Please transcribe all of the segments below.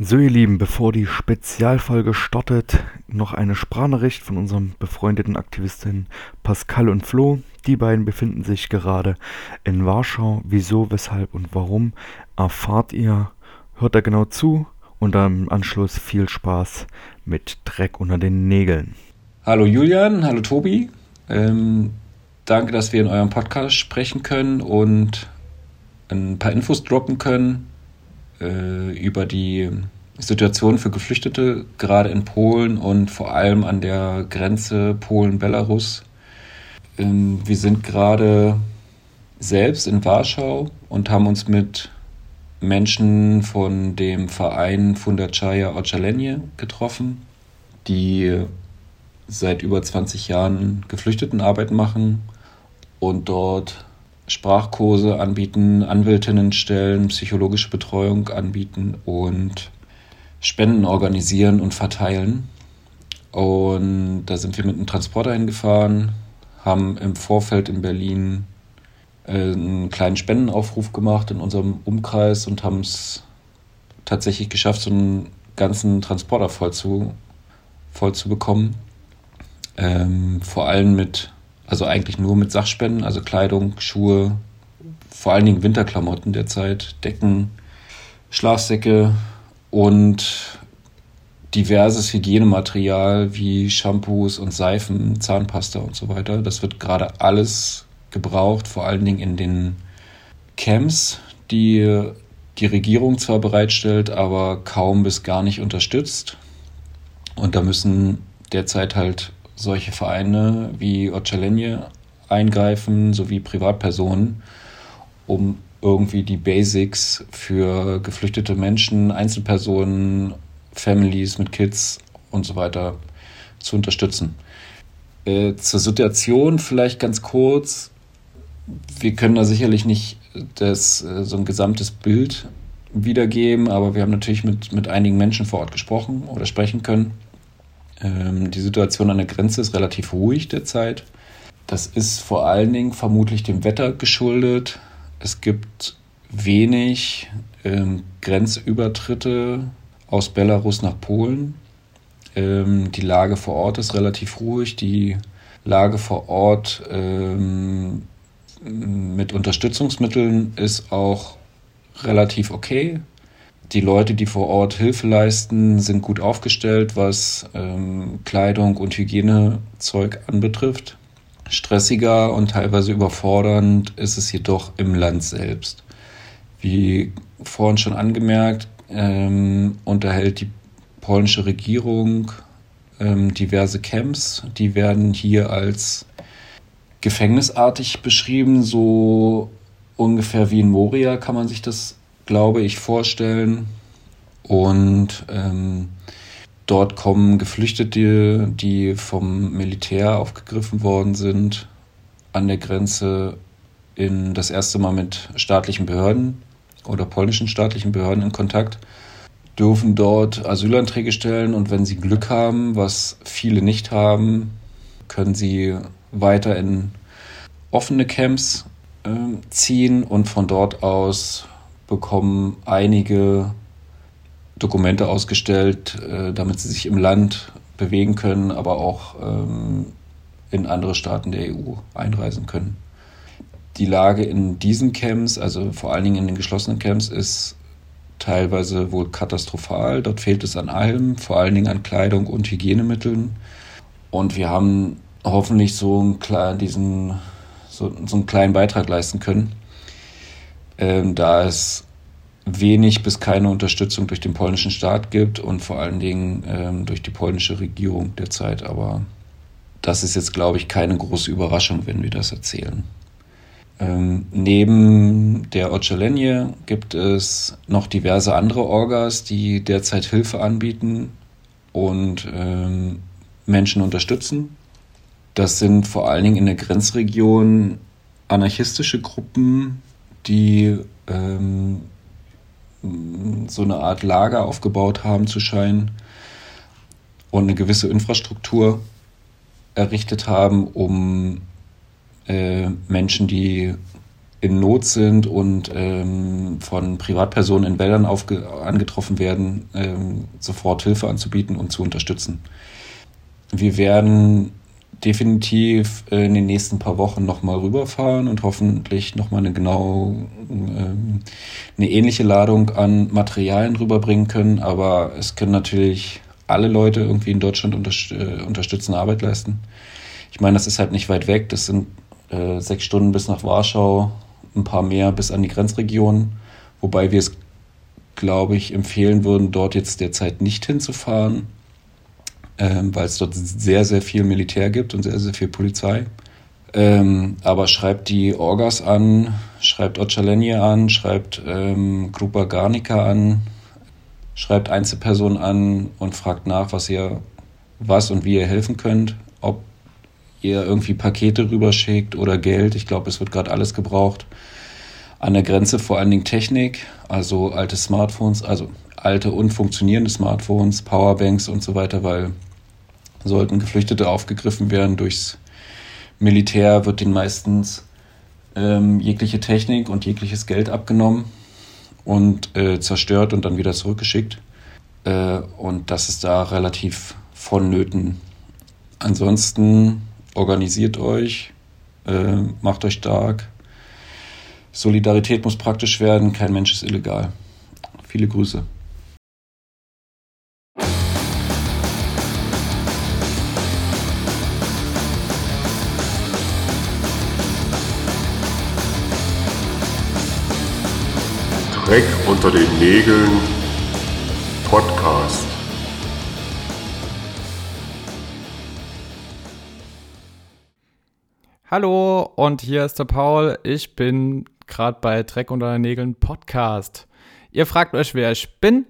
So, ihr Lieben, bevor die Spezialfolge startet, noch eine Sprachnachricht von unseren befreundeten Aktivistinnen Pascal und Flo. Die beiden befinden sich gerade in Warschau. Wieso, weshalb und warum erfahrt ihr. Hört da genau zu und dann im Anschluss viel Spaß mit Dreck unter den Nägeln. Hallo Julian, hallo Tobi. Ähm, danke, dass wir in eurem Podcast sprechen können und ein paar Infos droppen können äh, über die Situation für Geflüchtete, gerade in Polen und vor allem an der Grenze Polen-Belarus. Ähm, wir sind gerade selbst in Warschau und haben uns mit Menschen von dem Verein Fundaczaya Ocalenie getroffen, die seit über 20 Jahren Geflüchtetenarbeit machen und dort Sprachkurse anbieten, Anwältinnen stellen, psychologische Betreuung anbieten und Spenden organisieren und verteilen. Und da sind wir mit einem Transporter hingefahren, haben im Vorfeld in Berlin äh, einen kleinen Spendenaufruf gemacht in unserem Umkreis und haben es tatsächlich geschafft, so einen ganzen Transporter voll zu, voll zu bekommen. Ähm, vor allem mit also eigentlich nur mit Sachspenden, also Kleidung, Schuhe, vor allen Dingen Winterklamotten derzeit, Decken, Schlafsäcke und diverses Hygienematerial wie Shampoos und Seifen, Zahnpasta und so weiter. Das wird gerade alles gebraucht, vor allen Dingen in den Camps, die die Regierung zwar bereitstellt, aber kaum bis gar nicht unterstützt. Und da müssen derzeit halt solche Vereine wie Ocalenie eingreifen, sowie Privatpersonen, um irgendwie die Basics für geflüchtete Menschen, Einzelpersonen, Families mit Kids und so weiter zu unterstützen. Äh, zur Situation vielleicht ganz kurz. Wir können da sicherlich nicht das, äh, so ein gesamtes Bild wiedergeben, aber wir haben natürlich mit, mit einigen Menschen vor Ort gesprochen oder sprechen können. Ähm, die Situation an der Grenze ist relativ ruhig derzeit. Das ist vor allen Dingen vermutlich dem Wetter geschuldet. Es gibt wenig ähm, Grenzübertritte aus Belarus nach Polen. Ähm, die Lage vor Ort ist relativ ruhig. Die Lage vor Ort ähm, mit Unterstützungsmitteln ist auch relativ okay die Leute, die vor Ort Hilfe leisten, sind gut aufgestellt, was ähm, Kleidung und Hygienezeug anbetrifft. Stressiger und teilweise überfordernd ist es jedoch im Land selbst. Wie vorhin schon angemerkt, ähm, unterhält die polnische Regierung ähm, diverse Camps. Die werden hier als gefängnisartig beschrieben, so ungefähr wie in Moria kann man sich das glaube ich, vorstellen. Und ähm, dort kommen Geflüchtete, die vom Militär aufgegriffen worden sind, an der Grenze in das erste Mal mit staatlichen Behörden oder polnischen staatlichen Behörden in Kontakt, dürfen dort Asylanträge stellen und wenn sie Glück haben, was viele nicht haben, können sie weiter in offene Camps äh, ziehen und von dort aus bekommen einige Dokumente ausgestellt, äh, damit sie sich im Land bewegen können, aber auch ähm, in andere Staaten der EU einreisen können. Die Lage in diesen Camps, also vor allen Dingen in den geschlossenen Camps, ist teilweise wohl katastrophal. Dort fehlt es an allem, vor allen Dingen an Kleidung und Hygienemitteln. Und wir haben hoffentlich so einen, kleinen, diesen, so, so einen kleinen Beitrag leisten können ähm, da es wenig bis keine Unterstützung durch den polnischen Staat gibt und vor allen Dingen ähm, durch die polnische Regierung derzeit. Aber das ist jetzt, glaube ich, keine große Überraschung, wenn wir das erzählen. Ähm, neben der Ocalenie gibt es noch diverse andere Orgas, die derzeit Hilfe anbieten und ähm, Menschen unterstützen. Das sind vor allen Dingen in der Grenzregion anarchistische Gruppen, die ähm, so eine Art Lager aufgebaut haben zu scheinen und eine gewisse Infrastruktur errichtet haben, um äh, Menschen, die in Not sind und ähm, von Privatpersonen in Wäldern angetroffen werden, ähm, sofort Hilfe anzubieten und zu unterstützen. Wir werden definitiv in den nächsten paar Wochen nochmal rüberfahren und hoffentlich nochmal eine genau ähm, eine ähnliche Ladung an Materialien rüberbringen können. Aber es können natürlich alle Leute irgendwie in Deutschland äh, unterstützende Arbeit leisten. Ich meine, das ist halt nicht weit weg. Das sind äh, sechs Stunden bis nach Warschau, ein paar mehr bis an die Grenzregion. Wobei wir es, glaube ich, empfehlen würden, dort jetzt derzeit nicht hinzufahren, ähm, weil es dort sehr, sehr viel Militär gibt und sehr, sehr viel Polizei. Ähm, aber schreibt die Orgas an, schreibt Ocalenje an, schreibt ähm, Grupa Garnica an, schreibt Einzelpersonen an und fragt nach, was ihr, was und wie ihr helfen könnt. Ob ihr irgendwie Pakete rüberschickt oder Geld. Ich glaube, es wird gerade alles gebraucht. An der Grenze vor allen Dingen Technik, also alte Smartphones, also alte und funktionierende Smartphones, Powerbanks und so weiter, weil sollten Geflüchtete aufgegriffen werden durchs Militär, wird ihnen meistens ähm, jegliche Technik und jegliches Geld abgenommen und äh, zerstört und dann wieder zurückgeschickt. Äh, und das ist da relativ vonnöten. Ansonsten organisiert euch, äh, macht euch stark. Solidarität muss praktisch werden, kein Mensch ist illegal. Viele Grüße. Dreck unter den Nägeln Podcast. Hallo und hier ist der Paul. Ich bin gerade bei Dreck unter den Nägeln Podcast. Ihr fragt euch, wer ich bin.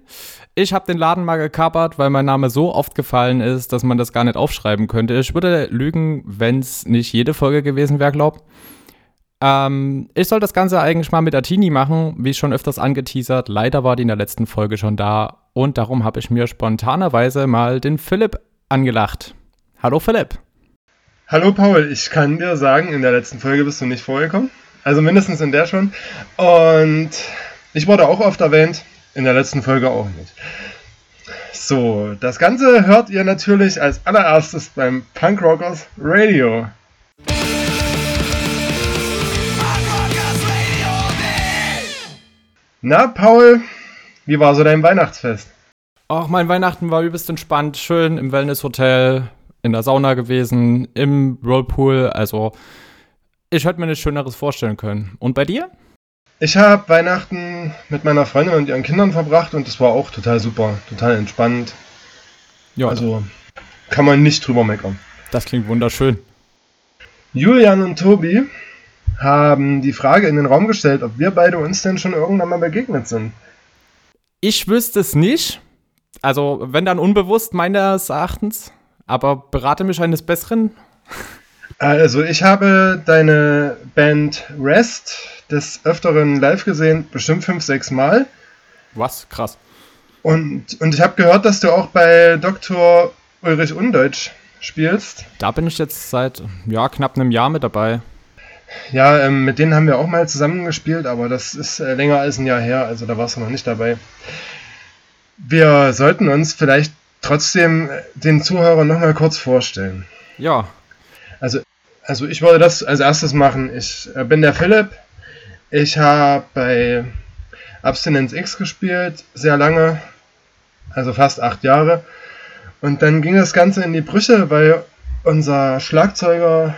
Ich habe den Laden mal gekapert, weil mein Name so oft gefallen ist, dass man das gar nicht aufschreiben könnte. Ich würde lügen, wenn es nicht jede Folge gewesen wäre, glaub. Ähm, ich soll das Ganze eigentlich mal mit Atini machen, wie schon öfters angeteasert. Leider war die in der letzten Folge schon da und darum habe ich mir spontanerweise mal den Philipp angelacht. Hallo Philipp. Hallo Paul, ich kann dir sagen, in der letzten Folge bist du nicht vorgekommen. Also mindestens in der schon. Und ich wurde auch oft erwähnt, in der letzten Folge auch nicht. So, das Ganze hört ihr natürlich als allererstes beim Punk Rockers Radio. Na, Paul, wie war so dein Weihnachtsfest? Ach, mein Weihnachten war übelst entspannt, schön im Wellnesshotel, in der Sauna gewesen, im Whirlpool. Also, ich hätte mir nichts Schöneres vorstellen können. Und bei dir? Ich habe Weihnachten mit meiner Freundin und ihren Kindern verbracht und es war auch total super, total entspannt. Ja. Also kann man nicht drüber meckern. Das klingt wunderschön. Julian und Tobi haben die Frage in den Raum gestellt, ob wir beide uns denn schon irgendwann mal begegnet sind. Ich wüsste es nicht. Also, wenn dann unbewusst meines Erachtens. Aber berate mich eines Besseren. Also, ich habe deine Band Rest des Öfteren live gesehen, bestimmt fünf, sechs Mal. Was? Krass. Und, und ich habe gehört, dass du auch bei Dr. Ulrich Undeutsch spielst. Da bin ich jetzt seit ja, knapp einem Jahr mit dabei. Ja, ähm, mit denen haben wir auch mal zusammengespielt, aber das ist äh, länger als ein Jahr her, also da warst du noch nicht dabei. Wir sollten uns vielleicht trotzdem äh, den Zuhörern nochmal kurz vorstellen. Ja. Also, also ich wollte das als erstes machen. Ich äh, bin der Philipp. Ich habe bei Abstinenz X gespielt, sehr lange, also fast acht Jahre. Und dann ging das Ganze in die Brüche, weil unser Schlagzeuger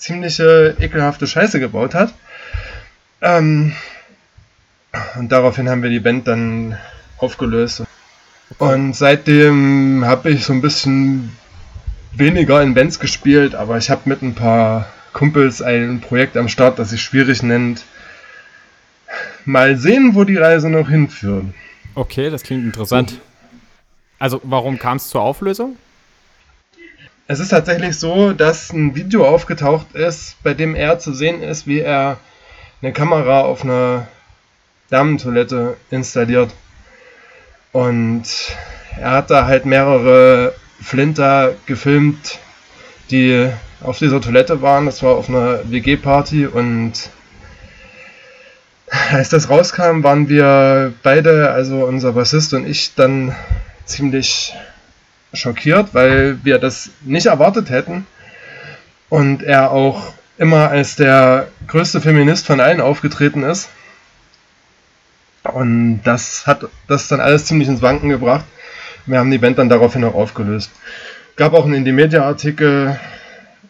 ziemliche ekelhafte Scheiße gebaut hat. Ähm, und daraufhin haben wir die Band dann aufgelöst. Und seitdem habe ich so ein bisschen weniger in Bands gespielt, aber ich habe mit ein paar Kumpels ein Projekt am Start, das sich schwierig nennt. Mal sehen, wo die Reise noch hinführt. Okay, das klingt interessant. Also, warum kam es zur Auflösung? Es ist tatsächlich so, dass ein Video aufgetaucht ist, bei dem er zu sehen ist, wie er eine Kamera auf einer Damentoilette installiert. Und er hat da halt mehrere Flinter gefilmt, die auf dieser Toilette waren. Das war auf einer WG-Party und als das rauskam, waren wir beide, also unser Bassist und ich, dann ziemlich schockiert, weil wir das nicht erwartet hätten. Und er auch immer als der größte Feminist von allen aufgetreten ist. Und das hat das dann alles ziemlich ins Wanken gebracht. Wir haben die Band dann daraufhin auch aufgelöst. Gab auch einen Indie-Media-Artikel,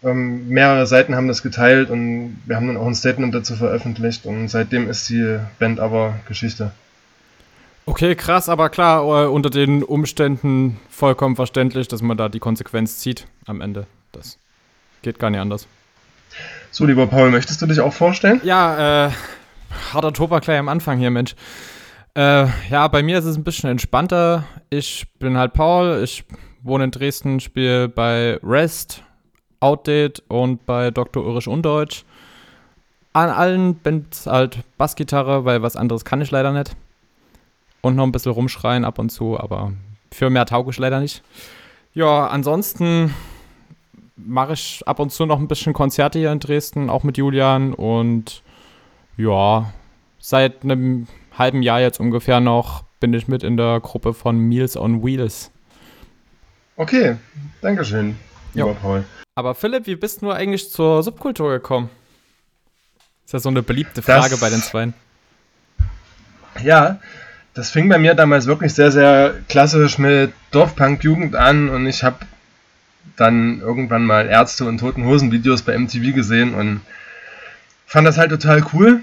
ähm, mehrere Seiten haben das geteilt und wir haben dann auch ein Statement dazu veröffentlicht und seitdem ist die Band aber Geschichte. Okay, krass, aber klar, äh, unter den Umständen vollkommen verständlich, dass man da die Konsequenz zieht am Ende. Das geht gar nicht anders. So, lieber Paul, möchtest du dich auch vorstellen? Ja, äh, harter Tobak gleich am Anfang hier, Mensch. Äh, ja, bei mir ist es ein bisschen entspannter. Ich bin halt Paul, ich wohne in Dresden, spiele bei Rest, Outdate und bei Dr. Ulrich Undeutsch. An allen Bands halt Bassgitarre, weil was anderes kann ich leider nicht. Und noch ein bisschen rumschreien ab und zu, aber für mehr tauge ich leider nicht. Ja, ansonsten mache ich ab und zu noch ein bisschen Konzerte hier in Dresden, auch mit Julian. Und ja, seit einem halben Jahr jetzt ungefähr noch bin ich mit in der Gruppe von Meals on Wheels. Okay, Dankeschön, lieber jo. Paul. Aber Philipp, wie bist du eigentlich zur Subkultur gekommen? Ist ja so eine beliebte Frage das, bei den Zweien. Ja, das fing bei mir damals wirklich sehr, sehr klassisch mit Dorfpunk-Jugend an und ich habe dann irgendwann mal Ärzte und Toten Hosen Videos bei MTV gesehen und fand das halt total cool.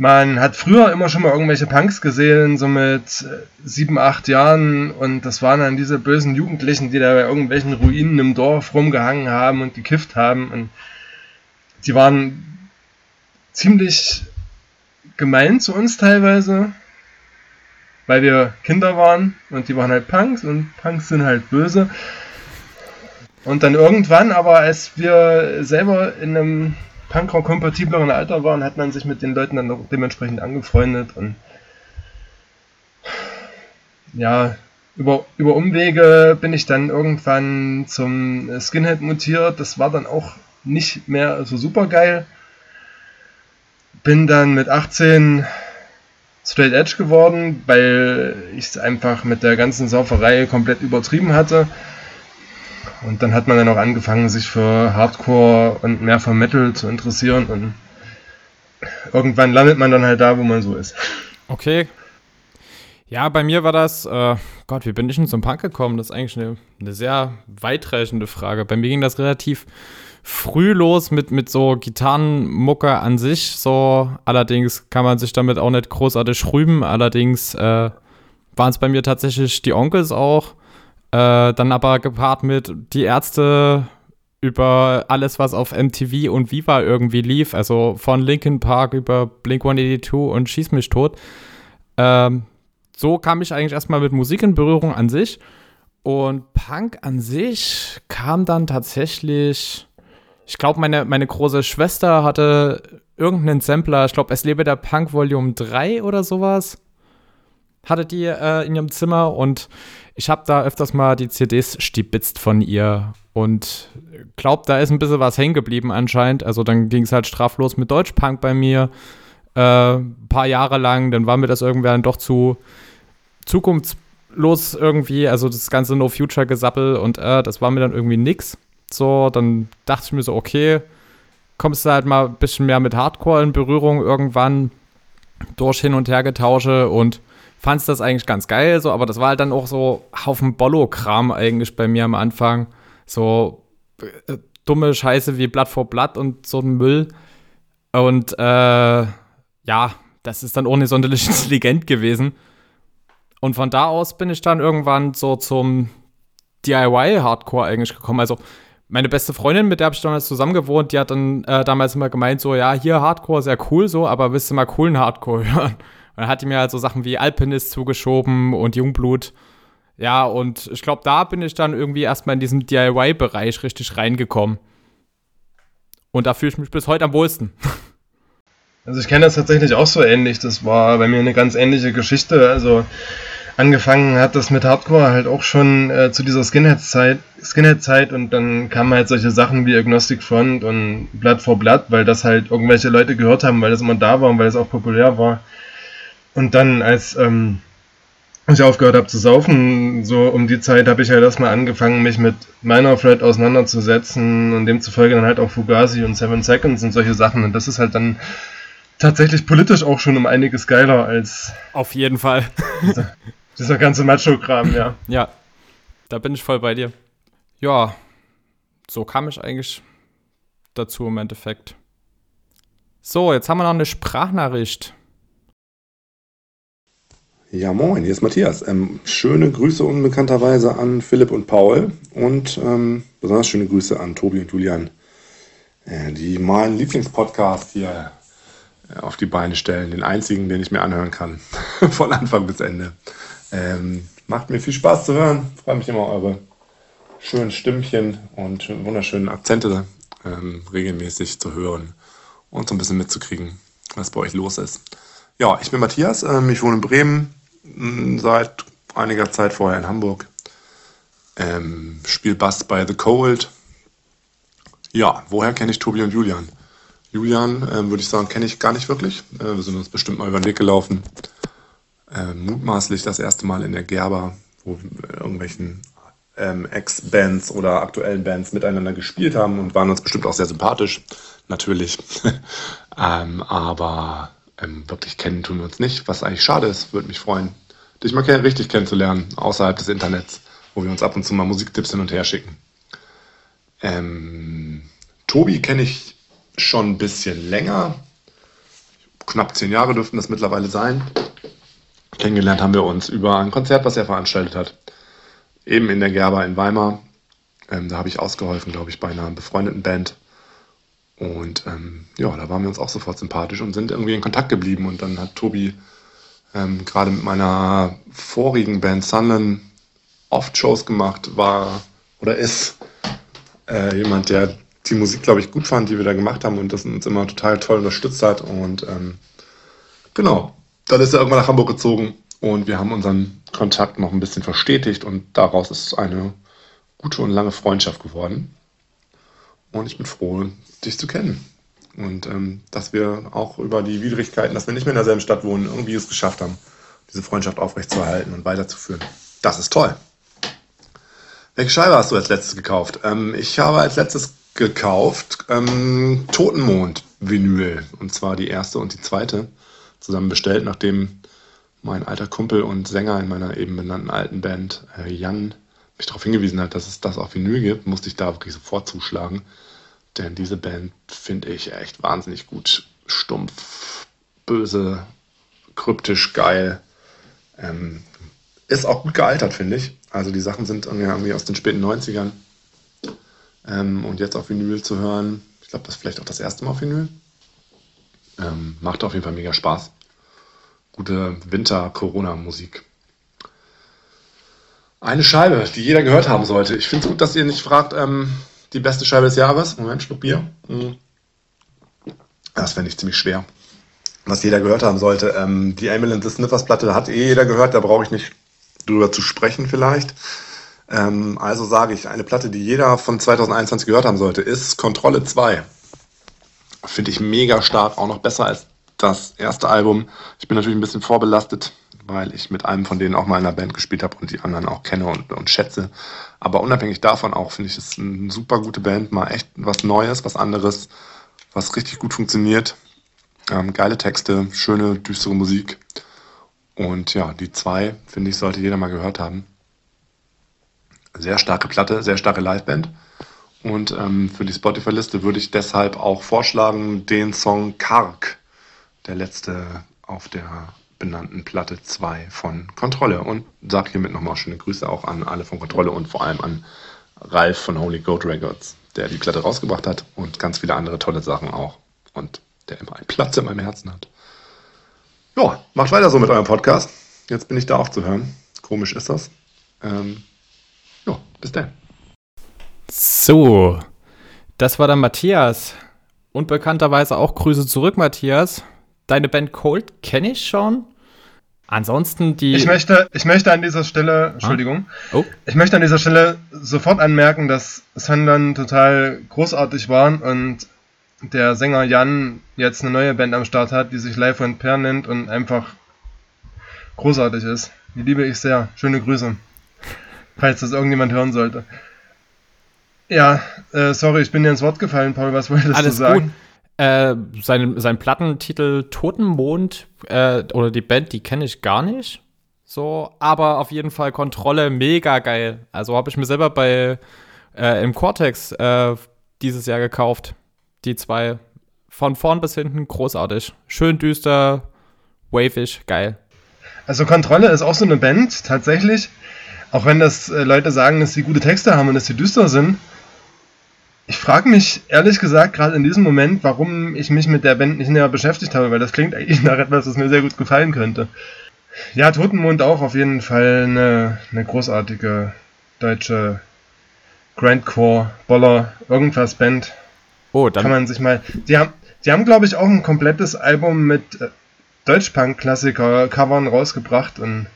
Man hat früher immer schon mal irgendwelche Punks gesehen, so mit sieben, acht Jahren und das waren dann diese bösen Jugendlichen, die da bei irgendwelchen Ruinen im Dorf rumgehangen haben und gekifft haben und die waren ziemlich gemein zu uns teilweise weil wir Kinder waren und die waren halt Punks und Punks sind halt böse. Und dann irgendwann, aber als wir selber in einem Punkrock-kompatibleren Alter waren, hat man sich mit den Leuten dann dementsprechend angefreundet und ja, über, über Umwege bin ich dann irgendwann zum Skinhead mutiert. Das war dann auch nicht mehr so super geil. Bin dann mit 18 Straight Edge geworden, weil ich es einfach mit der ganzen Sauferei komplett übertrieben hatte. Und dann hat man dann auch angefangen, sich für Hardcore und mehr für Metal zu interessieren und irgendwann landet man dann halt da, wo man so ist. Okay. Ja, bei mir war das, äh, Gott, wie bin ich denn zum Punk gekommen? Das ist eigentlich eine, eine sehr weitreichende Frage. Bei mir ging das relativ früh los mit, mit so Gitarrenmucke an sich. So, allerdings kann man sich damit auch nicht großartig rühmen. Allerdings äh, waren es bei mir tatsächlich die Onkels auch. Äh, dann aber gepaart mit die Ärzte über alles, was auf MTV und Viva irgendwie lief. Also von Linkin Park über Blink 182 und Schieß mich tot. Ähm, so kam ich eigentlich erstmal mit Musik in Berührung an sich. Und Punk an sich kam dann tatsächlich ich glaube, meine, meine große Schwester hatte irgendeinen Sampler, ich glaube, es lebe der Punk Volume 3 oder sowas, hatte die äh, in ihrem Zimmer und ich habe da öfters mal die CDs stibitzt von ihr und glaube, da ist ein bisschen was hängen geblieben anscheinend. Also dann ging es halt straflos mit Deutschpunk bei mir. Äh, ein paar Jahre lang, dann war mir das irgendwann doch zu zukunftslos irgendwie, also das ganze No-Future-Gesappel und äh, das war mir dann irgendwie nix. So, dann dachte ich mir so, okay, kommst du halt mal ein bisschen mehr mit Hardcore in Berührung irgendwann durch Hin- und Hergetausche und fandst das eigentlich ganz geil, so, aber das war halt dann auch so Haufen Bollo-Kram eigentlich bei mir am Anfang. So äh, dumme Scheiße wie Blatt vor Blatt und so ein Müll. Und äh, ja, das ist dann nicht sonderlich intelligent gewesen. Und von da aus bin ich dann irgendwann so zum DIY-Hardcore eigentlich gekommen. Also meine beste Freundin, mit der habe ich damals zusammen gewohnt, die hat dann äh, damals immer gemeint, so, ja, hier Hardcore, sehr cool, so, aber willst du mal coolen Hardcore hören? Und dann hat die mir halt so Sachen wie Alpinist zugeschoben und Jungblut. Ja, und ich glaube, da bin ich dann irgendwie erstmal in diesen DIY-Bereich richtig reingekommen. Und da fühle ich mich bis heute am wohlsten. Also ich kenne das tatsächlich auch so ähnlich. Das war bei mir eine ganz ähnliche Geschichte. Also angefangen hat das mit Hardcore halt auch schon äh, zu dieser Skinhead-Zeit Skinhead-Zeit und dann kamen halt solche Sachen wie Agnostic Front und Blood for Blood, weil das halt irgendwelche Leute gehört haben, weil das immer da war und weil es auch populär war. Und dann, als ähm, ich aufgehört habe zu saufen, so um die Zeit habe ich halt erstmal angefangen, mich mit Minor Threat auseinanderzusetzen und demzufolge dann halt auch Fugazi und Seven Seconds und solche Sachen. Und das ist halt dann tatsächlich politisch auch schon um einiges geiler als. Auf jeden Fall. Dieser, ganze Macho-Kram, ja. Ja, da bin ich voll bei dir. Ja, so kam ich eigentlich dazu im Endeffekt. So, jetzt haben wir noch eine Sprachnachricht. Ja, moin, hier ist Matthias. Ähm, schöne Grüße unbekannterweise an Philipp und Paul und ähm, besonders schöne Grüße an Tobi und Julian, äh, die meinen Lieblingspodcast hier äh, auf die Beine stellen. Den einzigen, den ich mir anhören kann, von Anfang bis Ende. Ähm, macht mir viel Spaß zu hören. Freue mich immer eure schönen Stimmchen und wunderschönen Akzente ähm, regelmäßig zu hören und so ein bisschen mitzukriegen, was bei euch los ist. Ja, ich bin Matthias, ähm, ich wohne in Bremen, seit einiger Zeit vorher in Hamburg. Ähm, spiele Bass bei The Cold. Ja, woher kenne ich Tobi und Julian? Julian, äh, würde ich sagen, kenne ich gar nicht wirklich. Äh, wir sind uns bestimmt mal über den Weg gelaufen. Äh, mutmaßlich das erste Mal in der Gerber, wo irgendwelchen ähm, Ex-Bands oder aktuellen Bands miteinander gespielt haben und waren uns bestimmt auch sehr sympathisch, natürlich. ähm, aber ähm, wirklich kennen tun wir uns nicht, was eigentlich schade ist. Würde mich freuen, dich mal richtig kennenzulernen, außerhalb des Internets, wo wir uns ab und zu mal Musiktipps hin und her schicken. Ähm, Tobi kenne ich schon ein bisschen länger. Knapp zehn Jahre dürften das mittlerweile sein. Kennengelernt haben wir uns über ein Konzert, was er veranstaltet hat. Eben in der Gerber in Weimar. Ähm, da habe ich ausgeholfen, glaube ich, bei einer befreundeten Band. Und ähm, ja, da waren wir uns auch sofort sympathisch und sind irgendwie in Kontakt geblieben. Und dann hat Tobi ähm, gerade mit meiner vorigen Band Sunland oft Shows gemacht, war oder ist äh, jemand, der die Musik, glaube ich, gut fand, die wir da gemacht haben und das uns immer total toll unterstützt hat. Und ähm, genau, dann ist er irgendwann nach Hamburg gezogen und wir haben unseren Kontakt noch ein bisschen verstetigt und daraus ist eine gute und lange Freundschaft geworden. Und ich bin froh, dich zu kennen. Und ähm, dass wir auch über die Widrigkeiten, dass wir nicht mehr in derselben Stadt wohnen, irgendwie es geschafft haben, diese Freundschaft aufrechtzuerhalten und weiterzuführen. Das ist toll. Welche Scheibe hast du als letztes gekauft? Ähm, ich habe als letztes gekauft ähm, Totenmond Vinyl. Und zwar die erste und die zweite zusammen bestellt, nachdem mein alter Kumpel und Sänger in meiner eben benannten alten Band, äh, Jan, mich darauf hingewiesen hat, dass es das auf Vinyl gibt, musste ich da wirklich sofort zuschlagen. Denn diese Band finde ich echt wahnsinnig gut. Stumpf, böse, kryptisch, geil. Ähm, ist auch gut gealtert, finde ich. Also die Sachen sind irgendwie aus den späten 90ern. Ähm, und jetzt auf Vinyl zu hören, ich glaube, das ist vielleicht auch das erste Mal auf Vinyl. Ähm, macht auf jeden Fall mega Spaß. Gute Winter-Corona-Musik. Eine Scheibe, die jeder gehört haben sollte. Ich finde es gut, dass ihr nicht fragt, ähm, die beste Scheibe des Jahres. Moment, Schluck Bier. Mhm. Das fände ich ziemlich schwer. Was jeder gehört haben sollte. Ähm, die and the Sniffers Platte hat eh jeder gehört, da brauche ich nicht drüber zu sprechen vielleicht. Ähm, also sage ich, eine Platte, die jeder von 2021 gehört haben sollte, ist Kontrolle 2. Finde ich mega stark, auch noch besser als das erste Album. Ich bin natürlich ein bisschen vorbelastet, weil ich mit einem von denen auch mal in einer Band gespielt habe und die anderen auch kenne und, und schätze. Aber unabhängig davon auch finde ich es eine super gute Band, mal echt was Neues, was anderes, was richtig gut funktioniert. Ähm, geile Texte, schöne, düstere Musik. Und ja, die zwei, finde ich, sollte jeder mal gehört haben. Sehr starke Platte, sehr starke Liveband. Und ähm, für die Spotify-Liste würde ich deshalb auch vorschlagen, den Song Kark, der letzte auf der benannten Platte 2 von Kontrolle. Und sage hiermit nochmal schöne Grüße auch an alle von Kontrolle und vor allem an Ralf von Holy Goat Records, der die Platte rausgebracht hat und ganz viele andere tolle Sachen auch. Und der immer einen Platz in meinem Herzen hat. Ja, macht weiter so mit eurem Podcast. Jetzt bin ich da auch zu hören. Komisch ist das. Ähm, ja, bis dann. So, das war dann Matthias. Und bekannterweise auch Grüße zurück, Matthias. Deine Band Cold kenne ich schon. Ansonsten die. Ich möchte, ich möchte an dieser Stelle, Entschuldigung, Oh. ich möchte an dieser Stelle sofort anmerken, dass Sunderland total großartig waren und der Sänger Jan jetzt eine neue Band am Start hat, die sich Live und Per nennt und einfach großartig ist. Die liebe ich sehr. Schöne Grüße. Falls das irgendjemand hören sollte. Ja, äh, sorry, ich bin dir ins Wort gefallen, Paul. Was wolltest Alles du sagen? gut. Äh, sein, sein Plattentitel Totenmond äh, oder die Band, die kenne ich gar nicht. So, aber auf jeden Fall Kontrolle mega geil. Also habe ich mir selber bei äh, im Cortex äh, dieses Jahr gekauft. Die zwei von vorn bis hinten großartig. Schön düster, wavig, geil. Also Kontrolle ist auch so eine Band, tatsächlich. Auch wenn das äh, Leute sagen, dass sie gute Texte haben und dass sie düster sind. Ich frage mich ehrlich gesagt gerade in diesem Moment, warum ich mich mit der Band nicht näher beschäftigt habe, weil das klingt eigentlich nach etwas, das mir sehr gut gefallen könnte. Ja, Totenmond auch auf jeden Fall eine, eine großartige deutsche Grindcore, Boller, irgendwas Band. Oh, Kann dann man sich mal. Die haben, die haben glaube ich, auch ein komplettes Album mit äh, Deutschpunk-Klassiker-Covern rausgebracht und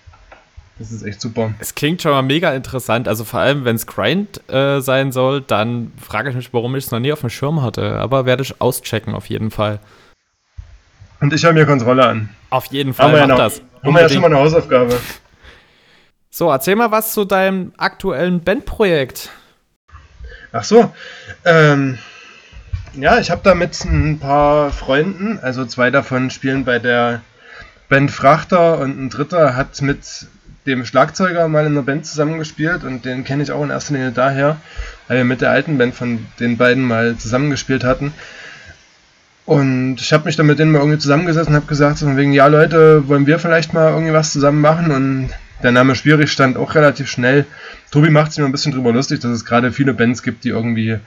das ist echt super. es klingt schon mal mega interessant. Also vor allem, wenn es Grind äh, sein soll, dann frage ich mich, warum ich es noch nie auf dem Schirm hatte. Aber werde ich auschecken auf jeden Fall. Und ich höre mir Kontrolle an. Auf jeden Fall, Haben wir, ja noch, das. haben wir ja schon mal eine Hausaufgabe. So, erzähl mal was zu deinem aktuellen Bandprojekt. Ach so. Ähm, ja, ich habe da mit ein paar Freunden, also zwei davon spielen bei der Band Frachter und ein dritter hat mit dem Schlagzeuger mal in einer Band zusammengespielt und den kenne ich auch in erster Linie daher, weil wir mit der alten Band von den beiden mal zusammengespielt hatten. Und ich habe mich dann mit denen mal irgendwie zusammengesetzt und habe gesagt, so von wegen, ja Leute, wollen wir vielleicht mal irgendwie was zusammen machen? Und der Name Schwierig stand auch relativ schnell. Tobi macht sich immer ein bisschen drüber lustig, dass es gerade viele Bands gibt, die irgendwie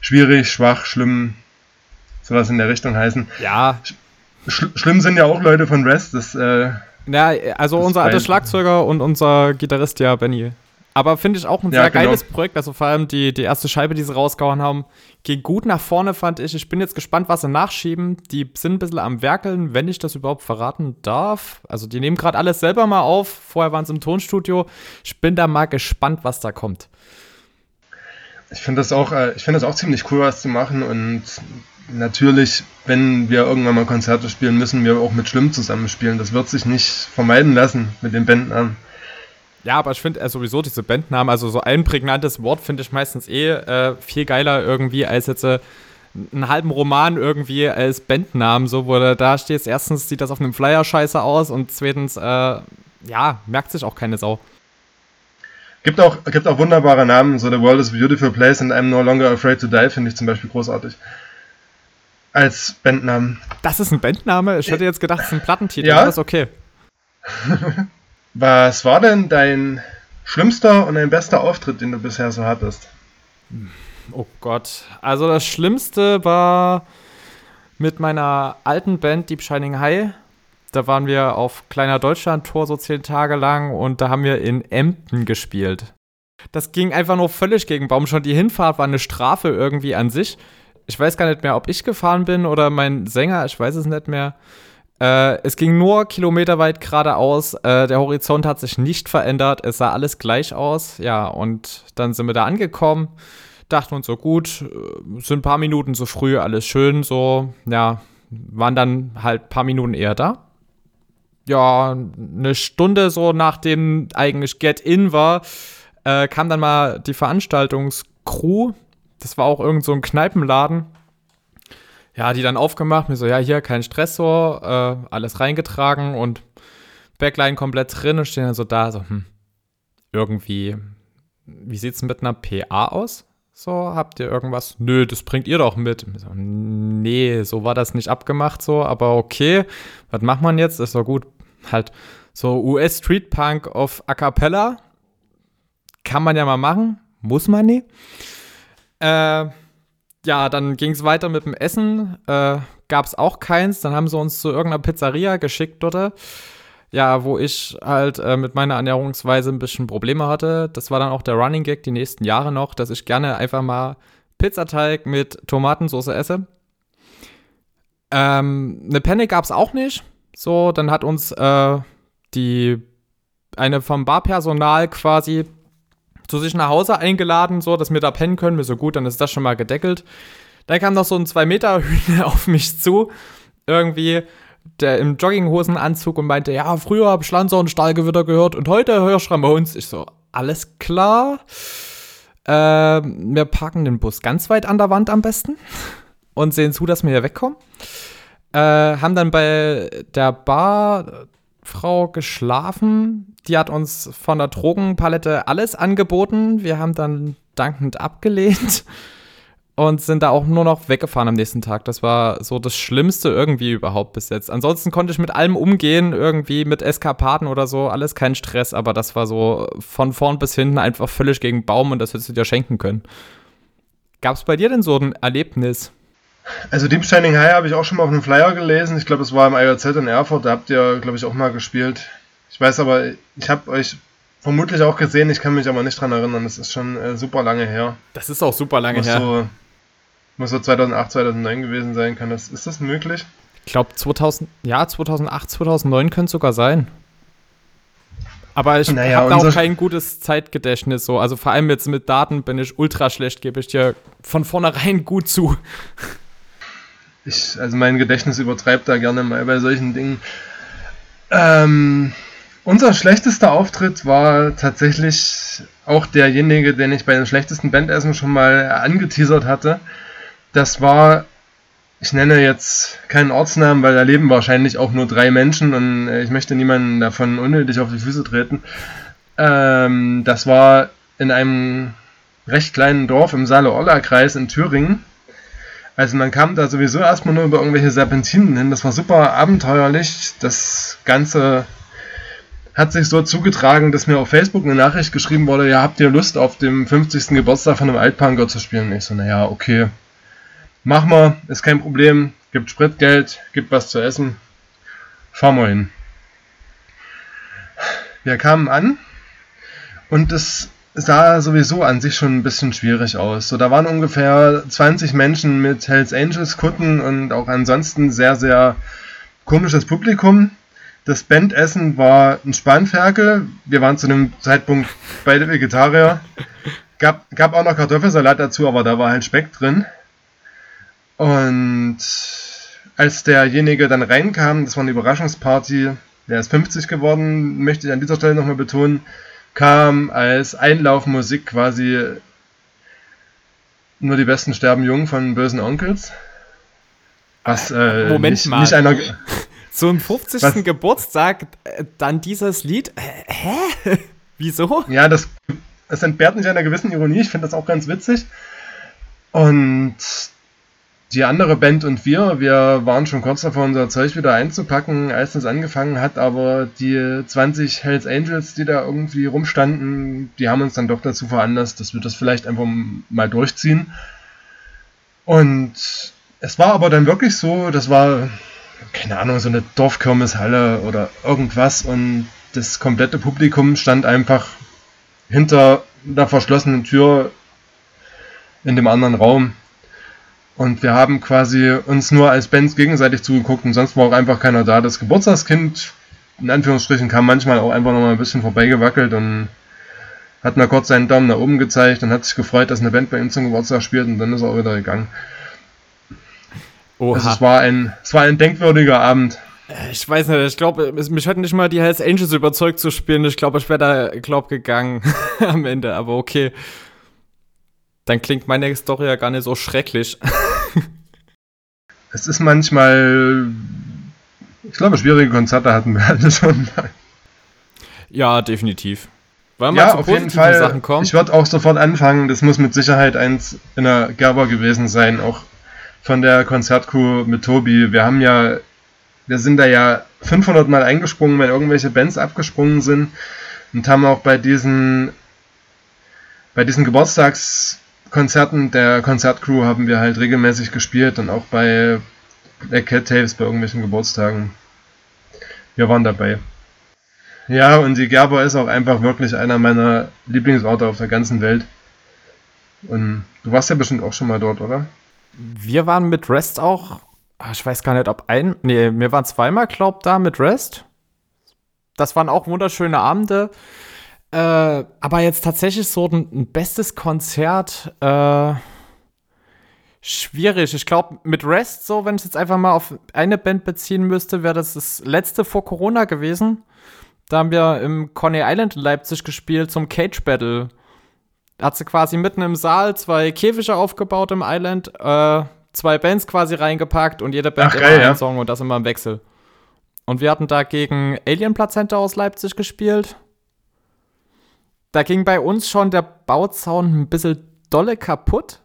schwierig, schwach, schlimm, sowas in der Richtung heißen. Ja, Sch schlimm sind ja auch Leute von Rest, das, äh, Ja, also Das unser alter Schlagzeuger und unser Gitarrist, ja, Benny. Aber finde ich auch ein Ja, sehr genau. geiles Projekt. Also vor allem die, die erste Scheibe, die sie rausgehauen haben, geht gut nach vorne, fand ich. Ich bin jetzt gespannt, was sie nachschieben. Die sind ein bisschen am Werkeln, wenn ich das überhaupt verraten darf. Also die nehmen gerade alles selber mal auf. Vorher waren sie im Tonstudio. Ich bin da mal gespannt, was da kommt. ich finde das auch, äh, ich finde das auch ziemlich cool, was zu machen und natürlich, wenn wir irgendwann mal Konzerte spielen, müssen wir auch mit Schlimm zusammenspielen. Das wird sich nicht vermeiden lassen mit den Bandnamen. Ja, aber ich finde äh, sowieso diese Bandnamen, also so ein prägnantes Wort finde ich meistens eh äh, viel geiler irgendwie als jetzt äh, einen halben Roman irgendwie als Bandnamen, so, wo du da stehst, erstens sieht das auf einem Flyer scheiße aus und zweitens, äh, ja, merkt sich auch keine Sau. Gibt auch, gibt auch wunderbare Namen, so The World is a Beautiful Place and I'm No Longer Afraid to Die finde ich zum Beispiel großartig. Als Bandnamen. Das ist ein Bandname? Ich hätte jetzt gedacht, das ist ein Plattentitel, Ja. aber ist okay. Was war denn dein schlimmster und dein bester Auftritt, den du bisher so hattest? Oh Gott. Also das Schlimmste war mit meiner alten Band Deep Shining High. Da waren wir auf kleiner Deutschland-Tour so zehn Tage lang und da haben wir in Emden gespielt. Das ging einfach nur völlig gegen Baum. Schon die Hinfahrt war eine Strafe irgendwie an sich. Ich weiß gar nicht mehr, ob ich gefahren bin oder mein Sänger, ich weiß es nicht mehr. Äh, es ging nur kilometerweit geradeaus. Äh, der Horizont hat sich nicht verändert. Es sah alles gleich aus. Ja, und dann sind wir da angekommen. Dachten uns so gut, äh, sind ein paar Minuten zu früh, alles schön so. Ja, waren dann halt ein paar Minuten eher da. Ja, eine Stunde so nachdem eigentlich Get In war, äh, kam dann mal die Veranstaltungscrew. Das war auch irgend so ein Kneipenladen ja, die dann aufgemacht, mir so, ja, hier kein Stress so, äh, alles reingetragen und Backline komplett drin und stehen dann so da, so, hm, irgendwie, wie sieht's mit einer PA aus? So, habt ihr irgendwas? Nö, das bringt ihr doch mit. So, nee, so war das nicht abgemacht so, aber okay, was macht man jetzt? Ist doch gut. Halt so US Street Punk auf A Cappella. Kann man ja mal machen, muss man nie. Äh, ja, dann ging es weiter mit dem Essen. Äh, Gab es auch keins. Dann haben sie uns zu irgendeiner Pizzeria geschickt dort. Ja, wo ich halt äh, mit meiner Ernährungsweise ein bisschen Probleme hatte. Das war dann auch der Running Gag die nächsten Jahre noch, dass ich gerne einfach mal Pizzateig mit Tomatensauce esse. Ähm, eine Penne gab es auch nicht. So, dann hat uns äh, die eine vom Barpersonal quasi zu sich nach Hause eingeladen, so dass wir da pennen können. Wir so gut, dann ist das schon mal gedeckelt. Dann kam noch so ein 2-Meter-Hühner auf mich zu. Irgendwie der im Jogginghosenanzug und meinte, ja, früher habe ich Lanzer und Stahlgewitter gehört und heute hörst du uns. Ich so, alles klar. Äh, wir parken den Bus ganz weit an der Wand am besten und sehen zu, dass wir hier wegkommen. Äh, haben dann bei der Barfrau geschlafen. Die hat uns von der Drogenpalette alles angeboten. Wir haben dann dankend abgelehnt und sind da auch nur noch weggefahren am nächsten Tag. Das war so das Schlimmste irgendwie überhaupt bis jetzt. Ansonsten konnte ich mit allem umgehen, irgendwie mit Eskapaden oder so, alles kein Stress, aber das war so von vorn bis hinten einfach völlig gegen Baum und das hättest du dir schenken können. Gab es bei dir denn so ein Erlebnis? Also Deep Shining High habe ich auch schon mal auf einem Flyer gelesen. Ich glaube, es war im IOZ in Erfurt. Da habt ihr, glaube ich, auch mal gespielt. Ich weiß aber, ich habe euch vermutlich auch gesehen. Ich kann mich aber nicht dran erinnern. Das ist schon äh, super lange her. Das ist auch super lange Muss her. so, muss so 2008, 2009 gewesen sein. Kann das, ist das möglich? Ich glaube 2000, ja, 2008, 2009 könnte es sogar sein. Aber ich Naja, habe auch kein gutes Zeitgedächtnis so. Also vor allem jetzt mit Daten bin ich ultra schlecht, gebe ich dir von vornherein gut zu. Ich, also mein Gedächtnis übertreibt da gerne mal bei solchen Dingen. Ähm, unser schlechtester Auftritt war tatsächlich auch derjenige, den ich bei den schlechtesten Bandessen schon mal angeteasert hatte. Das war, ich nenne jetzt keinen Ortsnamen, weil da leben wahrscheinlich auch nur drei Menschen und äh, ich möchte niemanden davon unnötig auf die Füße treten. Ähm, das war in einem recht kleinen Dorf im Saale-Orla-Kreis in Thüringen. Also man kam da sowieso erstmal nur über irgendwelche Serpentinen hin. Das war super abenteuerlich. Das Ganze hat sich so zugetragen, dass mir auf Facebook eine Nachricht geschrieben wurde, ja, habt ihr Lust auf dem 50. Geburtstag von einem Altpunker zu spielen? Und ich so, naja, okay. Mach mal, ist kein Problem. Gibt Spritgeld, gibt was zu essen. Fahren wir hin. Wir kamen an und es sah sowieso an sich schon ein bisschen schwierig aus. So, da waren ungefähr 20 Menschen mit Hells Angels Kutten und auch ansonsten sehr, sehr komisches Publikum. Das Bandessen war ein Spanferkel. Wir waren zu dem Zeitpunkt beide Vegetarier. Gab, gab auch noch Kartoffelsalat dazu, aber da war halt Speck drin. Und als derjenige dann reinkam, das war eine Überraschungsparty, der ist 50 geworden, möchte ich an dieser Stelle nochmal betonen, kam als Einlaufmusik quasi nur die Besten sterben jung von bösen Onkels. Was äh, Moment nicht, mal. nicht einer Zum 50. Was? Geburtstag äh, dann dieses Lied? Äh, hä? Wieso? Ja, das, das entbehrt nicht einer gewissen Ironie. Ich finde das auch ganz witzig. Und die andere Band und wir, wir waren schon kurz davor, unser Zeug wieder einzupacken, als das angefangen hat, aber die 20 Hells Angels, die da irgendwie rumstanden, die haben uns dann doch dazu veranlasst, dass wir das vielleicht einfach mal durchziehen. Und es war aber dann wirklich so, das war, keine Ahnung, so eine Dorfkirmeshalle oder irgendwas und das komplette Publikum stand einfach hinter der verschlossenen Tür in dem anderen Raum. Und wir haben quasi uns nur als Bands gegenseitig zugeguckt und sonst war auch einfach keiner da. Das Geburtstagskind, in Anführungsstrichen, kam manchmal auch einfach noch mal ein bisschen vorbeigewackelt und hat mir kurz seinen Daumen nach oben gezeigt und hat sich gefreut, dass eine Band bei ihm zum Geburtstag spielt und dann ist er auch wieder gegangen. Also es war ein, es war ein denkwürdiger Abend. Ich weiß nicht, ich glaube, mich hat nicht mal die Hells Angels überzeugt zu spielen. Ich glaube, ich wäre da, glaub, gegangen am Ende, aber okay. Dann klingt meine Story ja gar nicht so schrecklich. Es ist manchmal, ich glaube, schwierige Konzerte hatten wir alle schon mal. ja, definitiv. Wollen wir Ja, auf jeden positiven Fall. Sachen kommen? Ich würde auch sofort anfangen. Das muss mit Sicherheit eins in der Gerber gewesen sein, auch von der Konzertcrew mit Tobi. Wir haben ja, wir sind da ja 500 Mal eingesprungen, wenn irgendwelche Bands abgesprungen sind und haben auch bei diesen, bei diesen Geburtstagskonzerten der Konzertcrew haben wir halt regelmäßig gespielt und auch bei Black Cat Tapes bei irgendwelchen Geburtstagen. Wir waren dabei. Ja, und die Gerber ist auch einfach wirklich einer meiner Lieblingsorte auf der ganzen Welt. Und du warst ja bestimmt auch schon mal dort, oder? Wir waren mit Rest auch. ah, Ich weiß gar nicht, ob ein. Nee, wir waren zweimal, glaub da mit Rest. das waren auch wunderschöne Abende. Äh, aber jetzt tatsächlich so ein, ein bestes Konzert, äh, schwierig. Ich glaube, mit Rest, so, wenn ich jetzt einfach mal auf eine Band beziehen müsste, wäre das das letzte vor Corona gewesen. Da haben wir im Coney Island in Leipzig gespielt zum Cage Battle. Hat sie quasi mitten im Saal zwei Käfige aufgebaut im Island, äh, zwei Bands quasi reingepackt und jede Band Ach, immer geil, einen ja. Song und das immer im Wechsel. Und wir hatten da gegen Alien Plazenta aus Leipzig gespielt. Da ging bei uns schon der Bauzaun ein bisschen dolle kaputt.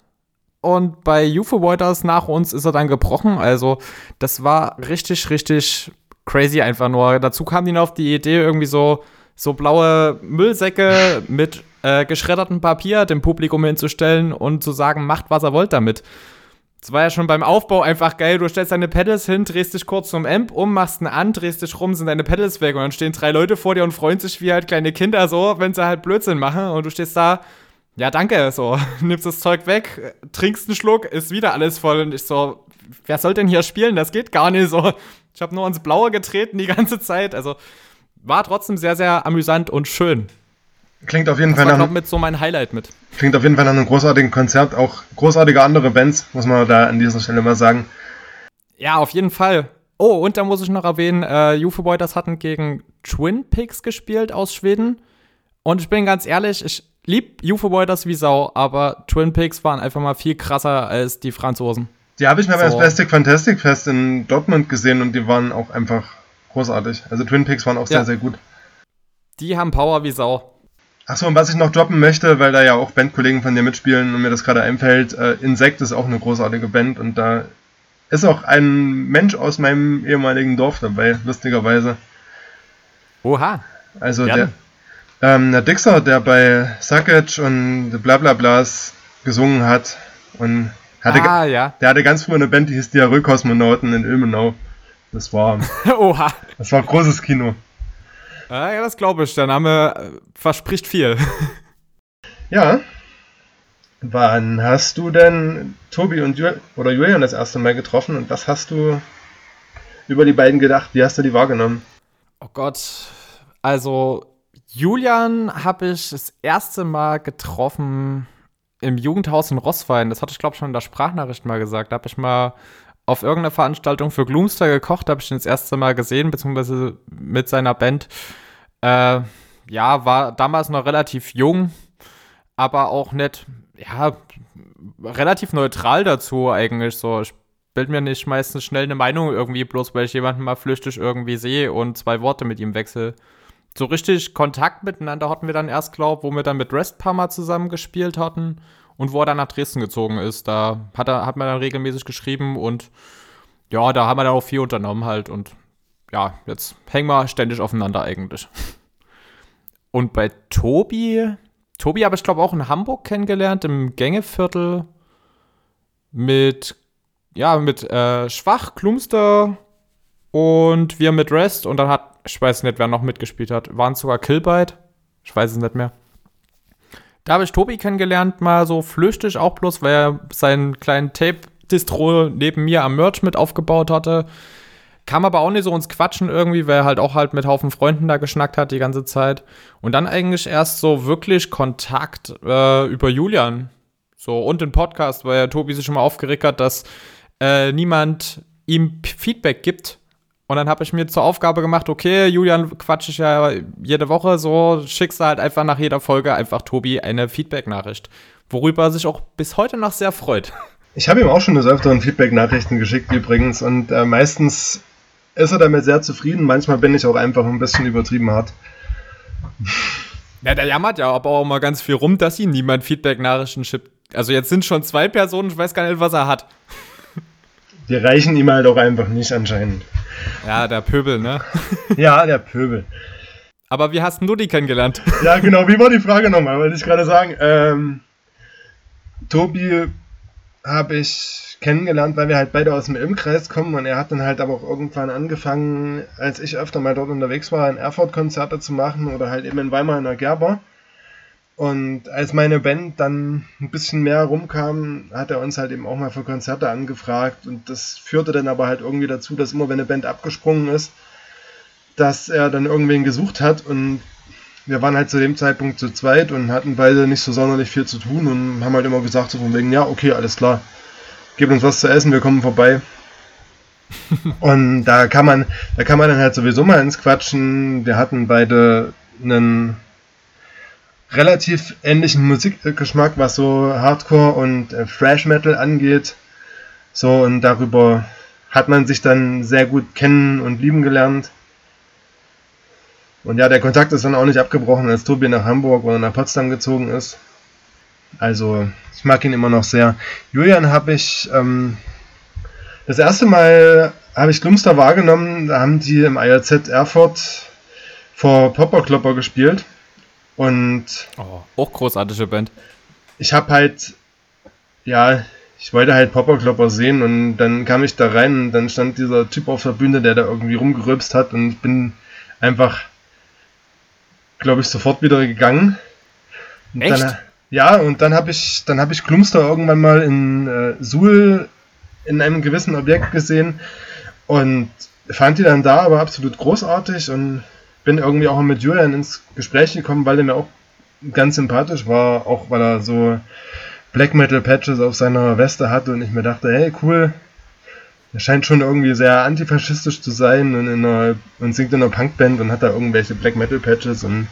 Und bei UFO Waters nach uns ist er dann gebrochen. Also, das war richtig, richtig crazy einfach nur. Dazu die noch auf die Idee, irgendwie so, so blaue Müllsäcke mit äh, geschreddertem Papier dem Publikum hinzustellen und zu sagen, macht, was er wollt damit. Das war ja schon beim Aufbau einfach geil. Du stellst deine Pedals hin, drehst dich kurz zum Amp um, machst einen an, drehst dich rum, sind deine Pedals weg und dann stehen drei Leute vor dir und freuen sich wie halt kleine Kinder so, wenn sie halt Blödsinn machen und du stehst da, ja danke, so, nimmst das Zeug weg, trinkst einen Schluck, ist wieder alles voll und ich so, wer soll denn hier spielen? Das geht gar nicht so. Ich habe nur ins Blaue getreten die ganze Zeit, also war trotzdem sehr, sehr amüsant und schön. Klingt auf jeden Das Fall war, nach, mit so mein Highlight mit. klingt auf jeden Fall nach einem großartigen Konzert. Auch großartige andere Bands, muss man da an dieser Stelle mal sagen. Ja, auf jeden Fall. Oh, und da muss ich noch erwähnen, äh, UFO Boys hatten gegen Twin Pigs gespielt aus Schweden. Und ich bin ganz ehrlich, ich lieb UFO Boys wie Sau, aber Twin Pigs waren einfach mal viel krasser als die Franzosen. Die habe ich mal beim So. Plastic Fantastic Fest in Dortmund gesehen und die waren auch einfach großartig. Also Twin Peaks waren auch sehr, Ja. sehr gut. Die haben Power wie Sau. Achso, und was ich noch droppen möchte, weil da ja auch Bandkollegen von dir mitspielen und mir das gerade einfällt, äh, Insekt ist auch eine großartige Band und da ist auch ein Mensch aus meinem ehemaligen Dorf dabei, lustigerweise. Oha. Also Wer der, ähm, der Dixer, der bei Suckage und Blablablas gesungen hat und hatte, Ah, ja. der hatte ganz früh eine Band, die hieß Diarrhoe-Kosmonauten in Ilmenau. Das war, Oha. das war großes Kino. Ah, ja, das glaube ich. Der Name äh, verspricht viel. Ja. Wann hast du denn Tobi und Ju oder Julian das erste Mal getroffen und was hast du über die beiden gedacht? Wie hast du die wahrgenommen? Oh Gott. Also, Julian habe ich das erste Mal getroffen im Jugendhaus in Rosswein. Das hatte ich, glaube ich, schon in der Sprachnachricht mal gesagt. Da habe ich mal auf irgendeiner Veranstaltung für Gloomster gekocht, habe ich ihn das erste Mal gesehen, beziehungsweise mit seiner Band. Äh, ja, war damals noch relativ jung, aber auch nicht, ja, relativ neutral dazu eigentlich. So, ich bild mir nicht meistens schnell eine Meinung irgendwie, bloß weil ich jemanden mal flüchtig irgendwie sehe und zwei Worte mit ihm wechsle. So richtig Kontakt miteinander hatten wir dann erst, glaub, wo wir dann mit Rest Mal zusammen gespielt hatten und wo er dann nach Dresden gezogen ist. Da hat er, hat man dann regelmäßig geschrieben und ja, da haben wir dann auch viel unternommen halt und ja, jetzt hängen wir ständig aufeinander eigentlich. Und bei Tobi, Tobi habe ich glaube auch in Hamburg kennengelernt, im Gängeviertel mit, ja, mit äh, Schwach, Klumster und wir mit Rest und dann hat, ich weiß nicht, wer noch mitgespielt hat, waren es sogar Killbite, ich weiß es nicht mehr. Da habe ich Tobi kennengelernt, mal so flüchtig, auch bloß, weil er seinen kleinen Tape-Distro neben mir am Merch mit aufgebaut hatte. Kam aber auch nicht so ins Quatschen irgendwie, weil er halt auch halt mit Haufen Freunden da geschnackt hat die ganze Zeit. Und dann eigentlich erst so wirklich Kontakt äh, über Julian. So, und den Podcast, weil Tobi sich schon mal aufgeregt hat, dass äh, niemand ihm Feedback gibt. Und dann habe ich mir zur Aufgabe gemacht, okay, Julian quatsche ich ja jede Woche, so schickst du halt einfach nach jeder Folge einfach Tobi eine Feedback-Nachricht. Worüber er sich auch bis heute noch sehr freut. Ich habe ihm auch schon des Öfteren Feedback-Nachrichten geschickt übrigens und äh, meistens ist er damit sehr zufrieden. Manchmal bin ich auch einfach ein bisschen übertrieben hart. Ja, der jammert ja aber auch mal ganz viel rum, dass ihm niemand Feedback-Nachrichten schickt. Also jetzt sind schon zwei Personen, ich weiß gar nicht, was er hat. Die reichen ihm halt auch einfach nicht anscheinend. Ja, der Pöbel, ne? Ja, der Pöbel. Aber wie hast denn du die kennengelernt? Ja, genau. Wie war die Frage nochmal? Wollte ich gerade sagen. Ähm, Tobi habe ich kennengelernt, weil wir halt beide aus dem Ilmkreis kommen und er hat dann halt aber auch irgendwann angefangen, als ich öfter mal dort unterwegs war, in Erfurt Konzerte zu machen oder halt eben in Weimar in der Gerber. Und als meine Band dann ein bisschen mehr rumkam, hat er uns halt eben auch mal für Konzerte angefragt und das führte dann aber halt irgendwie dazu, dass immer wenn eine Band abgesprungen ist, dass er dann irgendwen gesucht hat und wir waren halt zu dem Zeitpunkt zu zweit und hatten beide nicht so sonderlich viel zu tun und haben halt immer gesagt, so von wegen, ja, okay, alles klar, gebt uns was zu essen, wir kommen vorbei. und da kann man, da kann man dann halt sowieso mal ins Quatschen. Wir hatten beide einen relativ ähnlichen Musikgeschmack, was so Hardcore und äh, Thrash Metal angeht. So, und darüber hat man sich dann sehr gut kennen und lieben gelernt. Und ja, der Kontakt ist dann auch nicht abgebrochen, als Tobi nach Hamburg oder nach Potsdam gezogen ist. Also, ich mag ihn immer noch sehr. Julian habe ich ähm, das erste Mal habe ich Glumster wahrgenommen, da haben die im IRZ Erfurt vor Popper Klopper gespielt. Und oh, auch großartige Band. Ich habe halt, ja, ich wollte halt Popper Klopper sehen und dann kam ich da rein und dann stand dieser Typ auf der Bühne, der da irgendwie rumgerülpst hat und ich bin einfach, glaube ich, sofort wieder gegangen. Echt? Dann, ja, und dann habe ich, dann habe ich Klumster irgendwann mal in äh, Suhl in einem gewissen Objekt gesehen und fand die dann da aber absolut großartig und bin irgendwie auch mit Julian ins Gespräch gekommen, weil er mir auch ganz sympathisch war, auch weil er so Black Metal Patches auf seiner Weste hatte und ich mir dachte, hey, cool, er scheint schon irgendwie sehr antifaschistisch zu sein und, in einer, und singt in einer Punkband und hat da irgendwelche Black Metal Patches und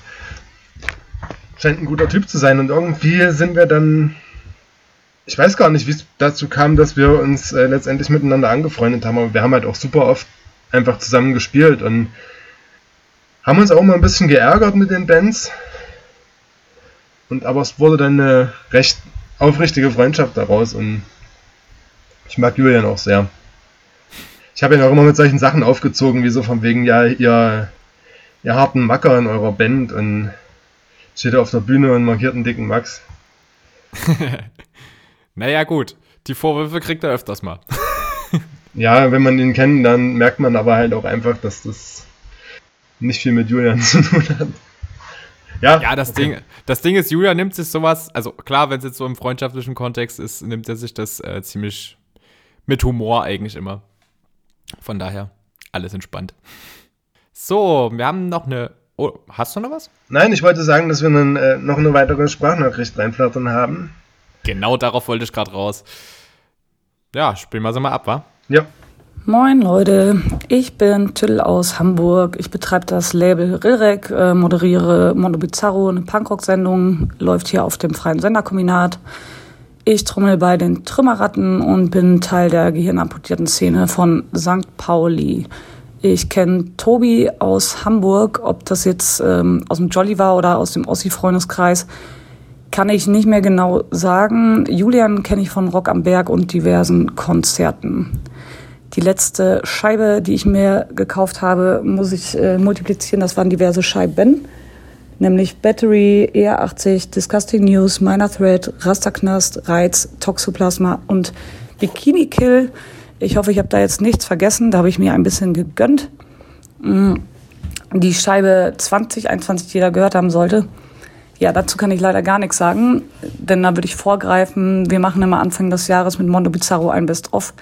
scheint ein guter Typ zu sein. Und irgendwie sind wir dann ich weiß gar nicht, wie es dazu kam, dass wir uns äh, letztendlich miteinander angefreundet haben, aber wir haben halt auch super oft einfach zusammen gespielt und haben uns auch mal ein bisschen geärgert mit den Bands. Und aber es wurde dann eine recht aufrichtige Freundschaft daraus und ich mag Julian auch sehr. Ich habe ihn auch immer mit solchen Sachen aufgezogen, wie so von wegen, ja, ihr, ihr harten Macker in eurer Band und steht auf der Bühne und markiert einen dicken Max. Naja, gut. Die Vorwürfe kriegt er öfters mal. ja, wenn man ihn kennt, dann merkt man aber halt auch einfach, dass das nicht viel mit Julian zu tun hat. Ja, ja das, okay. Ding, das Ding ist, Julian nimmt sich sowas, also klar, wenn es jetzt so im freundschaftlichen Kontext ist, nimmt er sich das äh, ziemlich mit Humor eigentlich immer. Von daher, alles entspannt. So, wir haben noch eine. Oh, hast du noch was? Nein, ich wollte sagen, dass wir dann, äh, noch eine weitere Sprachnachricht reinflattern haben. Genau darauf wollte ich gerade raus. Ja, spielen wir sie mal ab, wa? Ja. Moin Leute, ich bin Till aus Hamburg. Ich betreibe das Label Rilrek, äh, moderiere Mondo Bizarro, eine Punkrock-Sendung, läuft hier auf dem freien Senderkombinat. Ich trommel bei den Trümmerratten und bin Teil der gehirnamputierten Szene von St. Pauli. Ich kenne Tobi aus Hamburg, ob das jetzt ähm, aus dem Jolly war oder aus dem Ossi-Freundeskreis kann ich nicht mehr genau sagen. Julian kenne ich von Rock am Berg und diversen Konzerten. Die letzte Scheibe, die ich mir gekauft habe, muss ich äh, multiplizieren. Das waren diverse Scheiben. Nämlich Battery, ER80, Disgusting News, Minor Thread, Rasterknast, Reiz, Toxoplasma und Bikini Kill. Ich hoffe, ich habe da jetzt nichts vergessen. Da habe ich mir ein bisschen gegönnt. Mm. Die Scheibe 2021, die da gehört haben sollte, ja, dazu kann ich leider gar nichts sagen, denn da würde ich vorgreifen. Wir machen immer Anfang des Jahres mit Mondo Bizarro ein Best-of.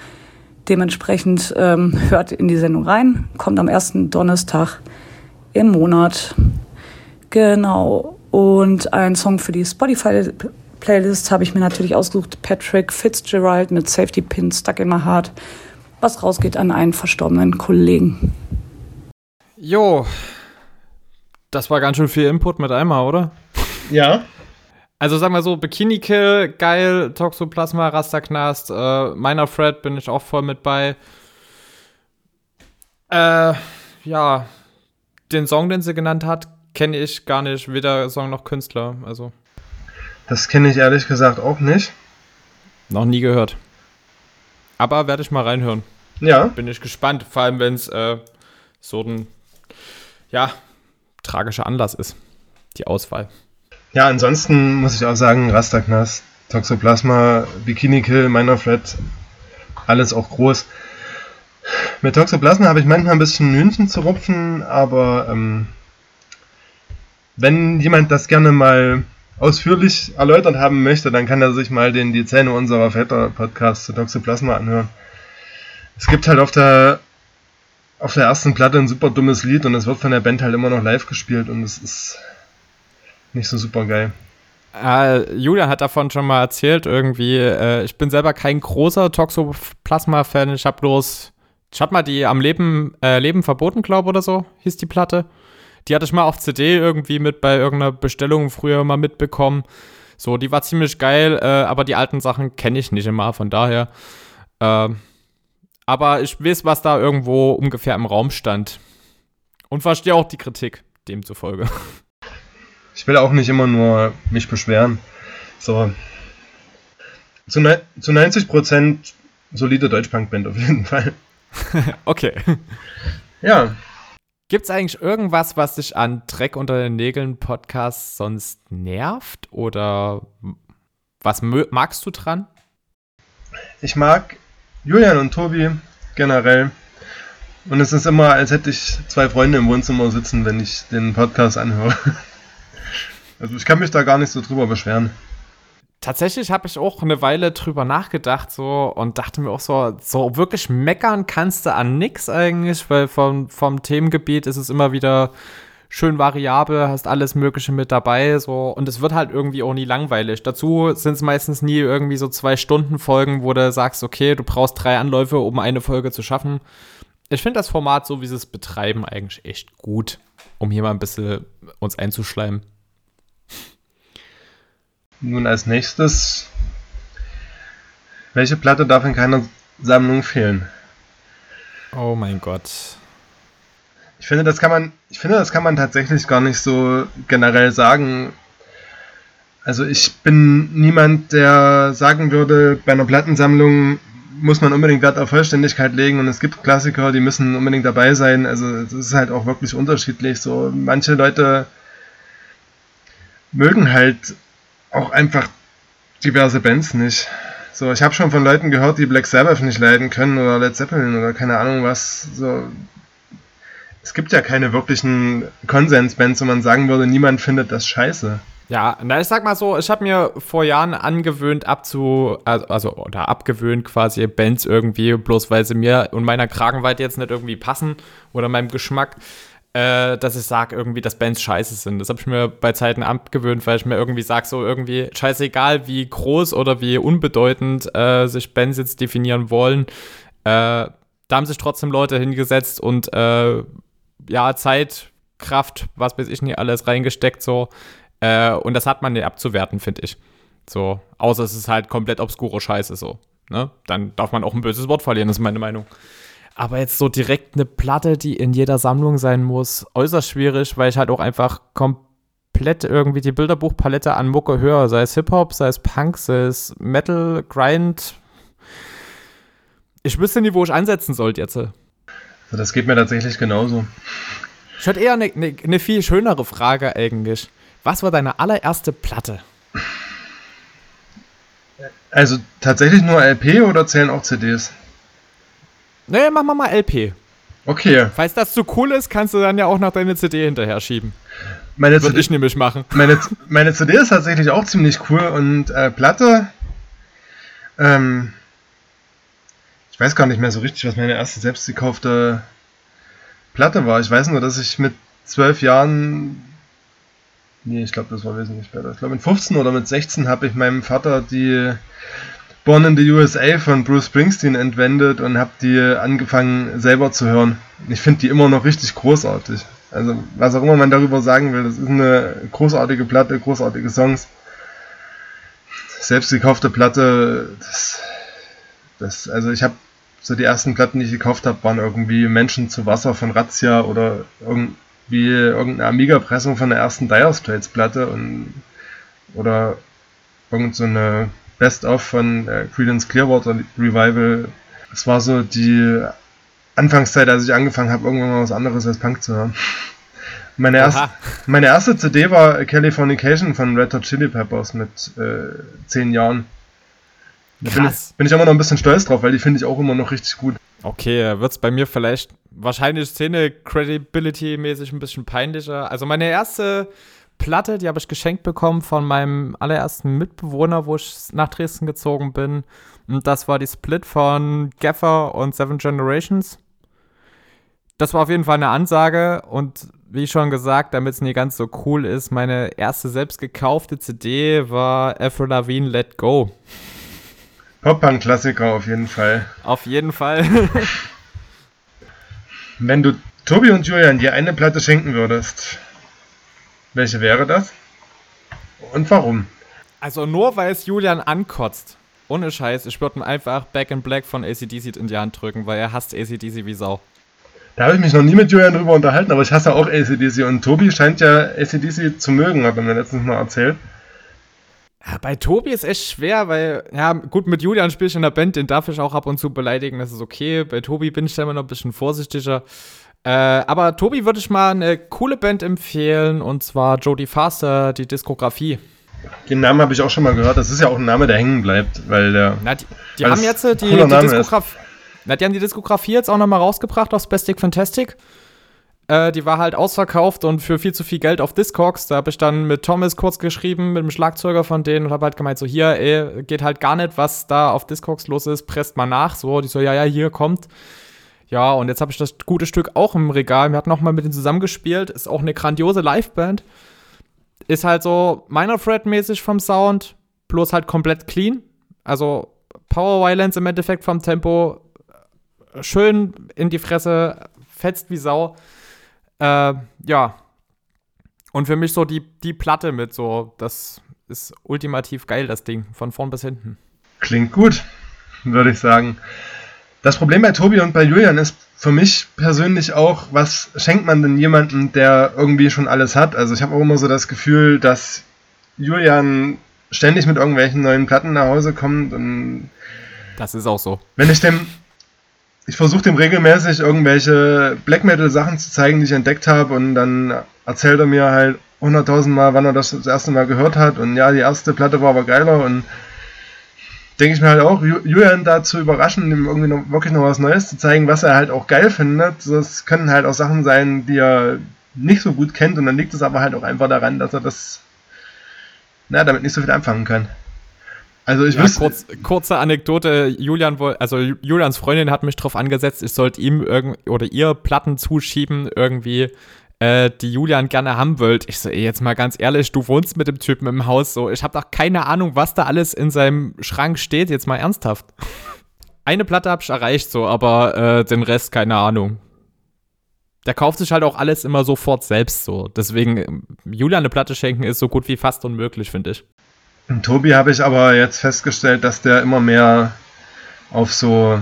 Dementsprechend ähm, hört in die Sendung rein, kommt am ersten Donnerstag im Monat. Genau. Und ein Song für die Spotify-Playlist habe ich mir natürlich ausgesucht. Patrick Fitzgerald mit Safety Pin Stuck in my Heart, was rausgeht an einen verstorbenen Kollegen. Jo, das war ganz schön viel Input mit einmal, oder? Ja. Also sagen wir so, Bikini Kill, geil, Toxoplasma, Rasterknast, äh, meiner Fred bin ich auch voll mit bei. Äh, ja, den Song, den sie genannt hat, kenne ich gar nicht, weder Song noch Künstler, also. Das kenne ich ehrlich gesagt auch nicht. Noch nie gehört. Aber werde ich mal reinhören. Ja. Bin ich gespannt, vor allem wenn es äh, so ein, ja, tragischer Anlass ist, die Auswahl. Ja, ansonsten muss ich auch sagen, Rastaknas, Toxoplasma, Bikini Kill, Minor Threat, alles auch groß. Mit Toxoplasma habe ich manchmal ein bisschen Hühnchen zu rupfen, aber ähm, wenn jemand das gerne mal ausführlich erläutert haben möchte, dann kann er sich mal den Die Zähne unserer Väter Podcast zu Toxoplasma anhören. Es gibt halt auf der auf der ersten Platte ein super dummes Lied und es wird von der Band halt immer noch live gespielt und es ist nicht so super geil. Äh, Julian hat davon schon mal erzählt, irgendwie. Äh, ich bin selber kein großer Toxoplasma-Fan. Ich habe bloß, ich hatte mal die am Leben, äh, Leben verboten, glaube oder so, hieß die Platte. Die hatte ich mal auf CD irgendwie mit bei irgendeiner Bestellung früher mal mitbekommen. So, die war ziemlich geil, äh, aber die alten Sachen kenne ich nicht immer, von daher. Ähm, aber ich weiß, was da irgendwo ungefähr im Raum stand. Und verstehe auch die Kritik demzufolge. Ich will auch nicht immer nur mich beschweren. So. Zu, ne zu 90% solide Deutschpunk-Band auf jeden Fall. okay. Ja. Gibt es eigentlich irgendwas, was dich an Dreck unter den Nägeln Podcast sonst nervt? Oder was magst du dran? Ich mag Julian und Tobi generell. Und es ist immer, als hätte ich zwei Freunde im Wohnzimmer sitzen, wenn ich den Podcast anhöre. Also ich kann mich da gar nicht so drüber beschweren. Tatsächlich habe ich auch eine Weile drüber nachgedacht so und dachte mir auch so, so wirklich meckern kannst du an nix eigentlich, weil vom, vom Themengebiet ist es immer wieder schön variabel, hast alles Mögliche mit dabei, so und es wird halt irgendwie auch nie langweilig. Dazu sind es meistens nie irgendwie so zwei Stunden Folgen, wo du sagst, okay, du brauchst drei Anläufe, um eine Folge zu schaffen. Ich finde das Format, so wie sie es betreiben, eigentlich echt gut, um hier mal ein bisschen uns einzuschleimen. Nun als nächstes, welche Platte darf in keiner Sammlung fehlen? Oh mein Gott. Ich finde, das kann man, ich finde, das kann man tatsächlich gar nicht so generell sagen. Also ich bin niemand, der sagen würde, bei einer Plattensammlung muss man unbedingt Wert auf Vollständigkeit legen und es gibt Klassiker, die müssen unbedingt dabei sein. Also es ist halt auch wirklich unterschiedlich. So manche Leute mögen halt auch einfach diverse Bands nicht. So, ich habe schon von Leuten gehört, die Black Sabbath nicht leiden können oder Led Zeppelin oder keine Ahnung was. So, es gibt ja keine wirklichen Konsensbands, wo man sagen würde, niemand findet das scheiße. Ja, na, ich sag mal so, ich habe mir vor Jahren angewöhnt, abzu, also, oder abgewöhnt quasi Bands irgendwie, bloß weil sie mir und meiner Kragenweite jetzt nicht irgendwie passen oder meinem Geschmack äh, dass ich sage irgendwie, dass Bands scheiße sind. Das habe ich mir bei Zeiten abgewöhnt, weil ich mir irgendwie sage, so irgendwie scheißegal, wie groß oder wie unbedeutend äh, sich Bands jetzt definieren wollen. Äh, da haben sich trotzdem Leute hingesetzt und äh, ja, Zeit, Kraft, was weiß ich nicht alles reingesteckt so. Äh, und das hat man nicht abzuwerten, finde ich. So, außer es ist halt komplett obskure Scheiße so. Ne? Dann darf man auch ein böses Wort verlieren, das ist meine Meinung. Aber jetzt so direkt eine Platte, die in jeder Sammlung sein muss, äußerst schwierig, weil ich halt auch einfach komplett irgendwie die Bilderbuchpalette an Mucke höre. Sei es Hip-Hop, sei es Punk, sei es Metal, Grind. Ich wüsste nie, wo ich ansetzen sollte jetzt. Das geht mir tatsächlich genauso. Ich hätte eher eine ne, ne viel schönere Frage eigentlich. Was war deine allererste Platte? Also tatsächlich nur LP oder zählen auch CDs? Nee, machen wir mal LP. Okay. Falls das zu cool ist, kannst du dann ja auch noch deine CD hinterher schieben. Meine Würde ich nämlich machen. Meine, meine CD ist tatsächlich auch ziemlich cool und äh, Platte. Ähm, ich weiß gar nicht mehr so richtig, was meine erste selbst gekaufte Platte war. Ich weiß nur, dass ich mit zwölf Jahren. Nee, ich glaube, das war wesentlich später. Ich glaube, mit 15 oder mit 16 habe ich meinem Vater die Born in the USA von Bruce Springsteen entwendet und habe die angefangen selber zu hören. Ich finde die immer noch richtig großartig. Also was auch immer man darüber sagen will, das ist eine großartige Platte, großartige Songs. Selbst gekaufte Platte, das, das also ich habe so die ersten Platten, die ich gekauft habe, waren irgendwie Menschen zu Wasser von Razzia oder irgendwie irgendeine Amiga-Pressung von der ersten Dire Straits Platte und oder irgend so Best-of von äh, Credence Clearwater Revival. Es war so die Anfangszeit, als ich angefangen habe, irgendwann mal was anderes als Punk zu hören. Meine, erst, meine erste CD war Californication von Red Hot Chili Peppers mit äh, zehn Jahren. Da bin ich, bin ich immer noch ein bisschen stolz drauf, weil die finde ich auch immer noch richtig gut. Okay, wird es bei mir vielleicht wahrscheinlich Szene-Credibility-mäßig ein bisschen peinlicher. Also meine erste Platte, die habe ich geschenkt bekommen von meinem allerersten Mitbewohner, wo ich nach Dresden gezogen bin. Und das war die Split von Gaffer und Seven Generations. das war auf jeden Fall eine Ansage und wie schon gesagt, damit es nicht ganz so cool ist, meine erste selbst gekaufte CD war Avril Lavigne Let Go. Pop-Punk-Klassiker auf jeden Fall. Auf jeden Fall. Wenn du Tobi und Julian dir eine Platte schenken würdest, welche wäre das? Und warum? Also nur weil es Julian ankotzt. Ohne Scheiß, ich würde ihm einfach Back in Black von ACDC in die Hand drücken, weil er hasst ACDC wie Sau. Da habe ich mich noch nie mit Julian drüber unterhalten, aber ich hasse auch ACDC und Tobi scheint ja ACDC zu mögen, hat er mir letztens mal erzählt. Ja, bei Tobi ist echt schwer, weil, ja, gut, mit Julian spiele ich in der Band, den darf ich auch ab und zu beleidigen, das ist okay. Bei Tobi bin ich da immer noch ein bisschen vorsichtiger. Äh, aber Tobi würde ich mal eine coole Band empfehlen, und zwar Jodie Faster, die Diskografie. Den Namen habe ich auch schon mal gehört. Das ist ja auch ein Name, der hängen bleibt, weil der. Na, die, die haben jetzt die, die Diskografie. Na, die haben die Diskografie jetzt auch nochmal rausgebracht auf Spastic Fantastic. Äh, die war halt ausverkauft und für viel zu viel Geld auf Discogs. Da habe ich dann mit Thomas kurz geschrieben, mit dem Schlagzeuger von denen und habe halt gemeint, so hier, ey, geht halt gar nicht, was da auf Discogs los ist, presst mal nach. So, die so, ja, ja, hier kommt. Ja, und jetzt habe ich das gute Stück auch im Regal. Wir hatten nochmal mit denen zusammengespielt. Ist auch eine grandiose Liveband. Ist halt so Minor Threat-mäßig vom Sound, bloß halt komplett clean. Also Power Violence im Endeffekt vom Tempo. Schön in die Fresse, fetzt wie Sau. Äh, ja. Und für mich so die, die Platte mit so, das ist ultimativ geil, das Ding, von vorn bis hinten. Klingt gut, würde ich sagen. Das Problem bei Tobi und bei Julian ist für mich persönlich auch, was schenkt man denn jemandem, der irgendwie schon alles hat? Also ich habe auch immer so das Gefühl, dass Julian ständig mit irgendwelchen neuen Platten nach Hause kommt und das ist auch so. Wenn ich dem ich versuche dem regelmäßig irgendwelche Black Metal Sachen zu zeigen, die ich entdeckt habe und dann erzählt er mir halt hunderttausend Mal, wann er das das erste Mal gehört hat und ja, die erste Platte war aber geiler und denke ich mir halt auch, Julian da zu überraschen, ihm irgendwie noch, wirklich noch was Neues zu zeigen, was er halt auch geil findet. Das können halt auch Sachen sein, die er nicht so gut kennt und dann liegt es aber halt auch einfach daran, dass er das, na, damit nicht so viel anfangen kann. Also ich ja, kurz, kurze Anekdote, Julian also Julians Freundin hat mich darauf angesetzt, ich sollte ihm irgend oder ihr Platten zuschieben, irgendwie, äh, die Julian gerne haben wollt. Ich so, ey, jetzt mal ganz ehrlich, du wohnst mit dem Typen im Haus so. Ich habe doch keine Ahnung, was da alles in seinem Schrank steht, jetzt mal ernsthaft. Eine Platte habe ich erreicht, so, aber äh, den Rest keine Ahnung. Der kauft sich halt auch alles immer sofort selbst so. Deswegen, Julian eine Platte schenken ist so gut wie fast unmöglich, finde ich. Und Tobi habe ich aber jetzt festgestellt, dass der immer mehr auf so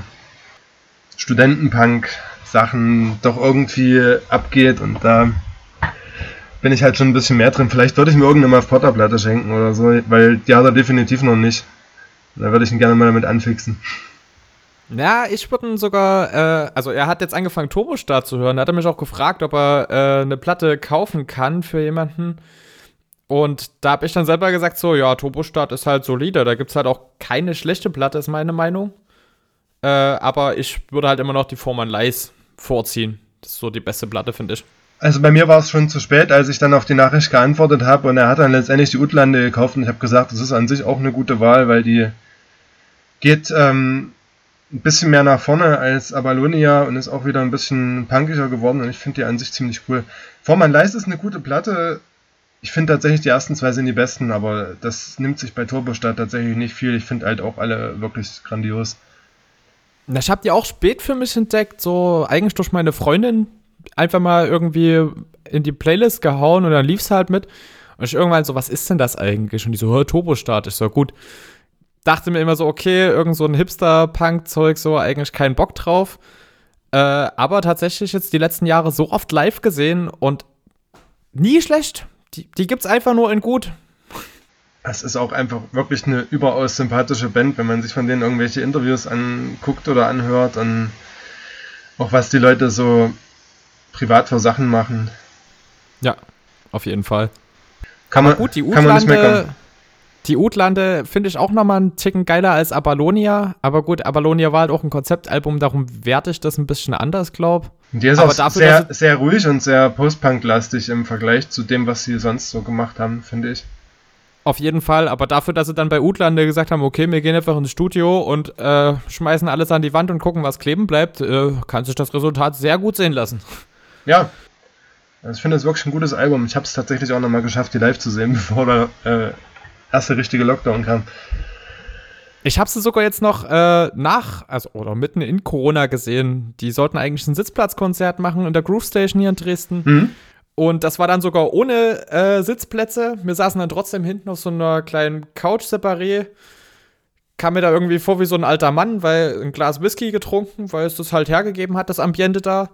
Studentenpunk-Sachen doch irgendwie abgeht und da bin ich halt schon ein bisschen mehr drin. Vielleicht würde ich mir irgendeine Muff Potter Platte schenken oder so, weil die hat er definitiv noch nicht. Da würde ich ihn gerne mal damit anfixen. Ja, ich würde ihn sogar, äh, also er hat jetzt angefangen Turbostart zu hören. Da hat er mich auch gefragt, ob er äh, eine Platte kaufen kann für jemanden. Und da habe ich dann selber gesagt, so, ja, Turbostart ist halt solide. Da gibt es halt auch keine schlechte Platte, ist meine Meinung. Äh, aber ich würde halt immer noch die Forman Leis vorziehen. Das ist so die beste Platte, finde ich. Also bei mir war es schon zu spät, als ich dann auf die Nachricht geantwortet habe und er hat dann letztendlich die Utlande gekauft und ich habe gesagt, das ist an sich auch eine gute Wahl, weil die geht ähm, ein bisschen mehr nach vorne als Abalonia und ist auch wieder ein bisschen punkiger geworden und ich finde die an sich ziemlich cool. Vormann Leis ist eine gute Platte, ich finde tatsächlich, die ersten zwei sind die besten, aber das nimmt sich bei Turbostadt tatsächlich nicht viel. Ich finde halt auch alle wirklich grandios. Ich habe die auch spät für mich entdeckt, so eigentlich durch meine Freundin einfach mal irgendwie in die Playlist gehauen und dann lief es halt mit. Und ich irgendwann so, was ist denn das eigentlich? Und die so, hör, Turbostart, ist so gut. Dachte mir immer so, okay, irgend so ein Hipster-Punk-Zeug, so eigentlich keinen Bock drauf. Äh, aber tatsächlich jetzt die letzten Jahre so oft live gesehen und nie schlecht. Die, die es einfach nur in gut. Es ist auch einfach wirklich eine überaus sympathische Band, wenn man sich von denen irgendwelche Interviews anguckt oder anhört und auch was die Leute so privat für Sachen machen. Ja, auf jeden Fall. Kann man, gut, die Utlande, die Utlande finde ich auch nochmal einen Ticken geiler als Abalonia. Aber gut, Abalonia war halt auch ein Konzeptalbum, darum werte ich das ein bisschen anders, glaube ich. Die ist aber auch dafür, sehr, sehr ruhig und sehr Post-Punk-lastig im Vergleich zu dem, was sie sonst so gemacht haben, finde ich. Auf jeden Fall, aber dafür, dass sie dann bei Utlande gesagt haben, okay, wir gehen einfach ins Studio und äh, schmeißen alles an die Wand und gucken, was kleben bleibt, äh, kann sich das Resultat sehr gut sehen lassen. Ja, also ich finde es wirklich ein gutes Album. Ich habe es tatsächlich auch nochmal geschafft, die live zu sehen, bevor der äh, erste richtige Lockdown kam. Ich habe sie sogar jetzt noch äh, nach, also oder mitten in Corona gesehen. Die sollten eigentlich ein Sitzplatzkonzert machen in der Groove Station hier in Dresden. Mhm. Und das war dann sogar ohne äh, Sitzplätze. Wir saßen dann trotzdem hinten auf so einer kleinen Couch separé. Kam mir da irgendwie vor wie so ein alter Mann, weil ein Glas Whisky getrunken, weil es das halt hergegeben hat, das Ambiente da.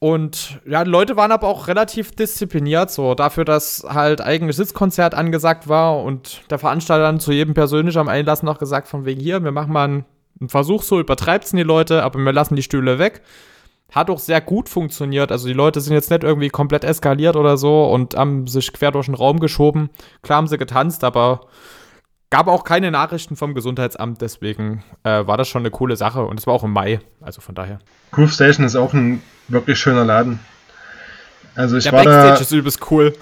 Und ja, die Leute waren aber auch relativ diszipliniert, so dafür, dass halt eigentlich Sitzkonzert angesagt war und der Veranstalter dann zu jedem persönlich am Einlass noch gesagt, von wegen hier, wir machen mal einen, Versuch, so übertreibt's die Leute, aber wir lassen die Stühle weg. Hat auch sehr gut funktioniert. Also die Leute sind jetzt nicht irgendwie komplett eskaliert oder so und haben sich quer durch den Raum geschoben. Klar haben sie getanzt, aber gab auch keine Nachrichten vom Gesundheitsamt, deswegen äh, war das schon eine coole Sache und es war auch im Mai, also von daher. Groove Station ist auch ein wirklich schöner Laden. Also ich Der war Backstage da, ist übelst cool.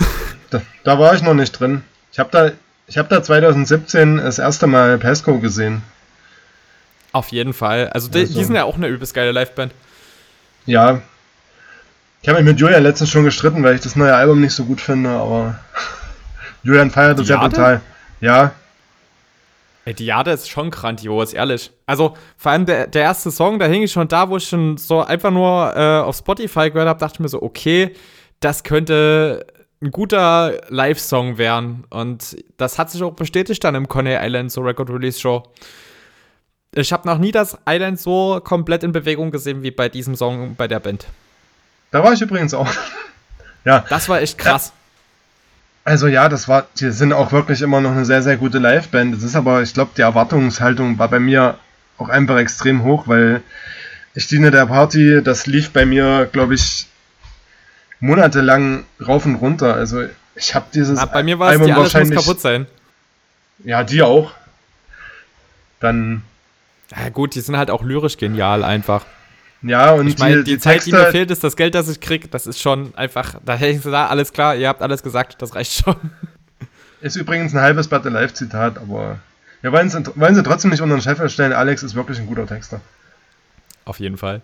da, da war ich noch nicht drin. Ich habe da, ich habe da 2017 das erste Mal Pesco gesehen. Auf jeden Fall. Also die, Also- die sind ja auch eine übelst geile Liveband. Ja. Ich habe mich mit Julian letztens schon gestritten, weil ich das neue Album nicht so gut finde, aber Julian feiert das ja total. Ja, Ey, die Jade ist schon grandios, ehrlich. Also, vor allem der, der erste Song, da hing ich schon da, wo ich schon so einfach nur äh, auf Spotify gehört habe, dachte ich mir so, okay, das könnte ein guter Live-Song werden. Und das hat sich auch bestätigt dann im Coney Island, so Record Release Show. Ich habe noch nie das Island so komplett in Bewegung gesehen wie bei diesem Song bei der Band. da war ich übrigens auch. ja, Das war echt krass. also ja, das war, die sind auch wirklich immer noch eine sehr, sehr gute Liveband. Es ist aber, ich glaube, die Erwartungshaltung war bei mir auch einfach extrem hoch, weil ich diene der Party, das lief bei mir, glaube ich, monatelang rauf und runter. Also ich habe dieses Na, bei mir war es, die alles muss kaputt sein. Ja, die auch. Dann, Ja, gut, die sind halt auch lyrisch genial einfach. ja, und Ich meine, die, die, die Zeit, die Texte, mir fehlt, ist das Geld, das ich krieg. Das ist schon einfach, da hätte ich gesagt, alles klar, ihr habt alles gesagt, das reicht schon. Ist übrigens ein halbes Battle Live Zitat, aber ja, wollen, sie, wollen sie trotzdem nicht unter den Chef stellen. Alex ist wirklich ein guter Texter. Auf jeden Fall.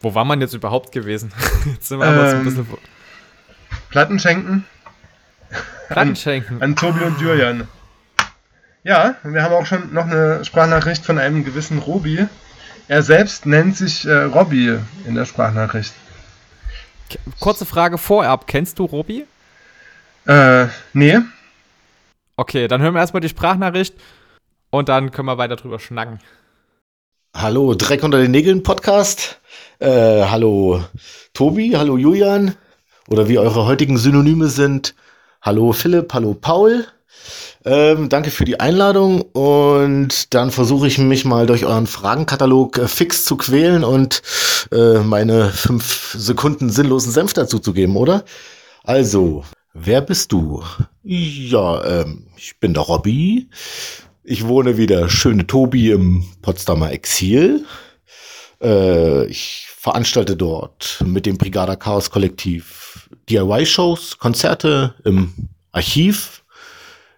Wo war man jetzt überhaupt gewesen? Jetzt sind wir aber so ein Ähm, bisschen Platten schenken Platten schenken. an Tobi und Julian. Ja, wir haben auch schon noch eine Sprachnachricht von einem gewissen Robi. Er selbst nennt sich äh, Robby in der Sprachnachricht. Kurze Frage vorab. Kennst du Robi? Äh, nee. Okay, dann hören wir erstmal die Sprachnachricht und dann können wir weiter drüber schnacken. Hallo, Dreck unter den Nägeln Podcast. Äh, hallo Tobi, hallo Julian. Oder wie eure heutigen Synonyme sind. Hallo Philipp, hallo Paul. Ähm, danke für die Einladung und dann versuche ich mich mal durch euren Fragenkatalog äh, fix zu quälen und äh, meine fünf Sekunden sinnlosen Senf dazu zu geben, oder? Also, wer bist du? Ja, ähm, ich bin der Robby. Ich wohne wie der schöne Tobi im Potsdamer Exil. Äh, ich veranstalte dort mit dem Brigada Chaos Kollektiv DIY-Shows, Konzerte im Archiv,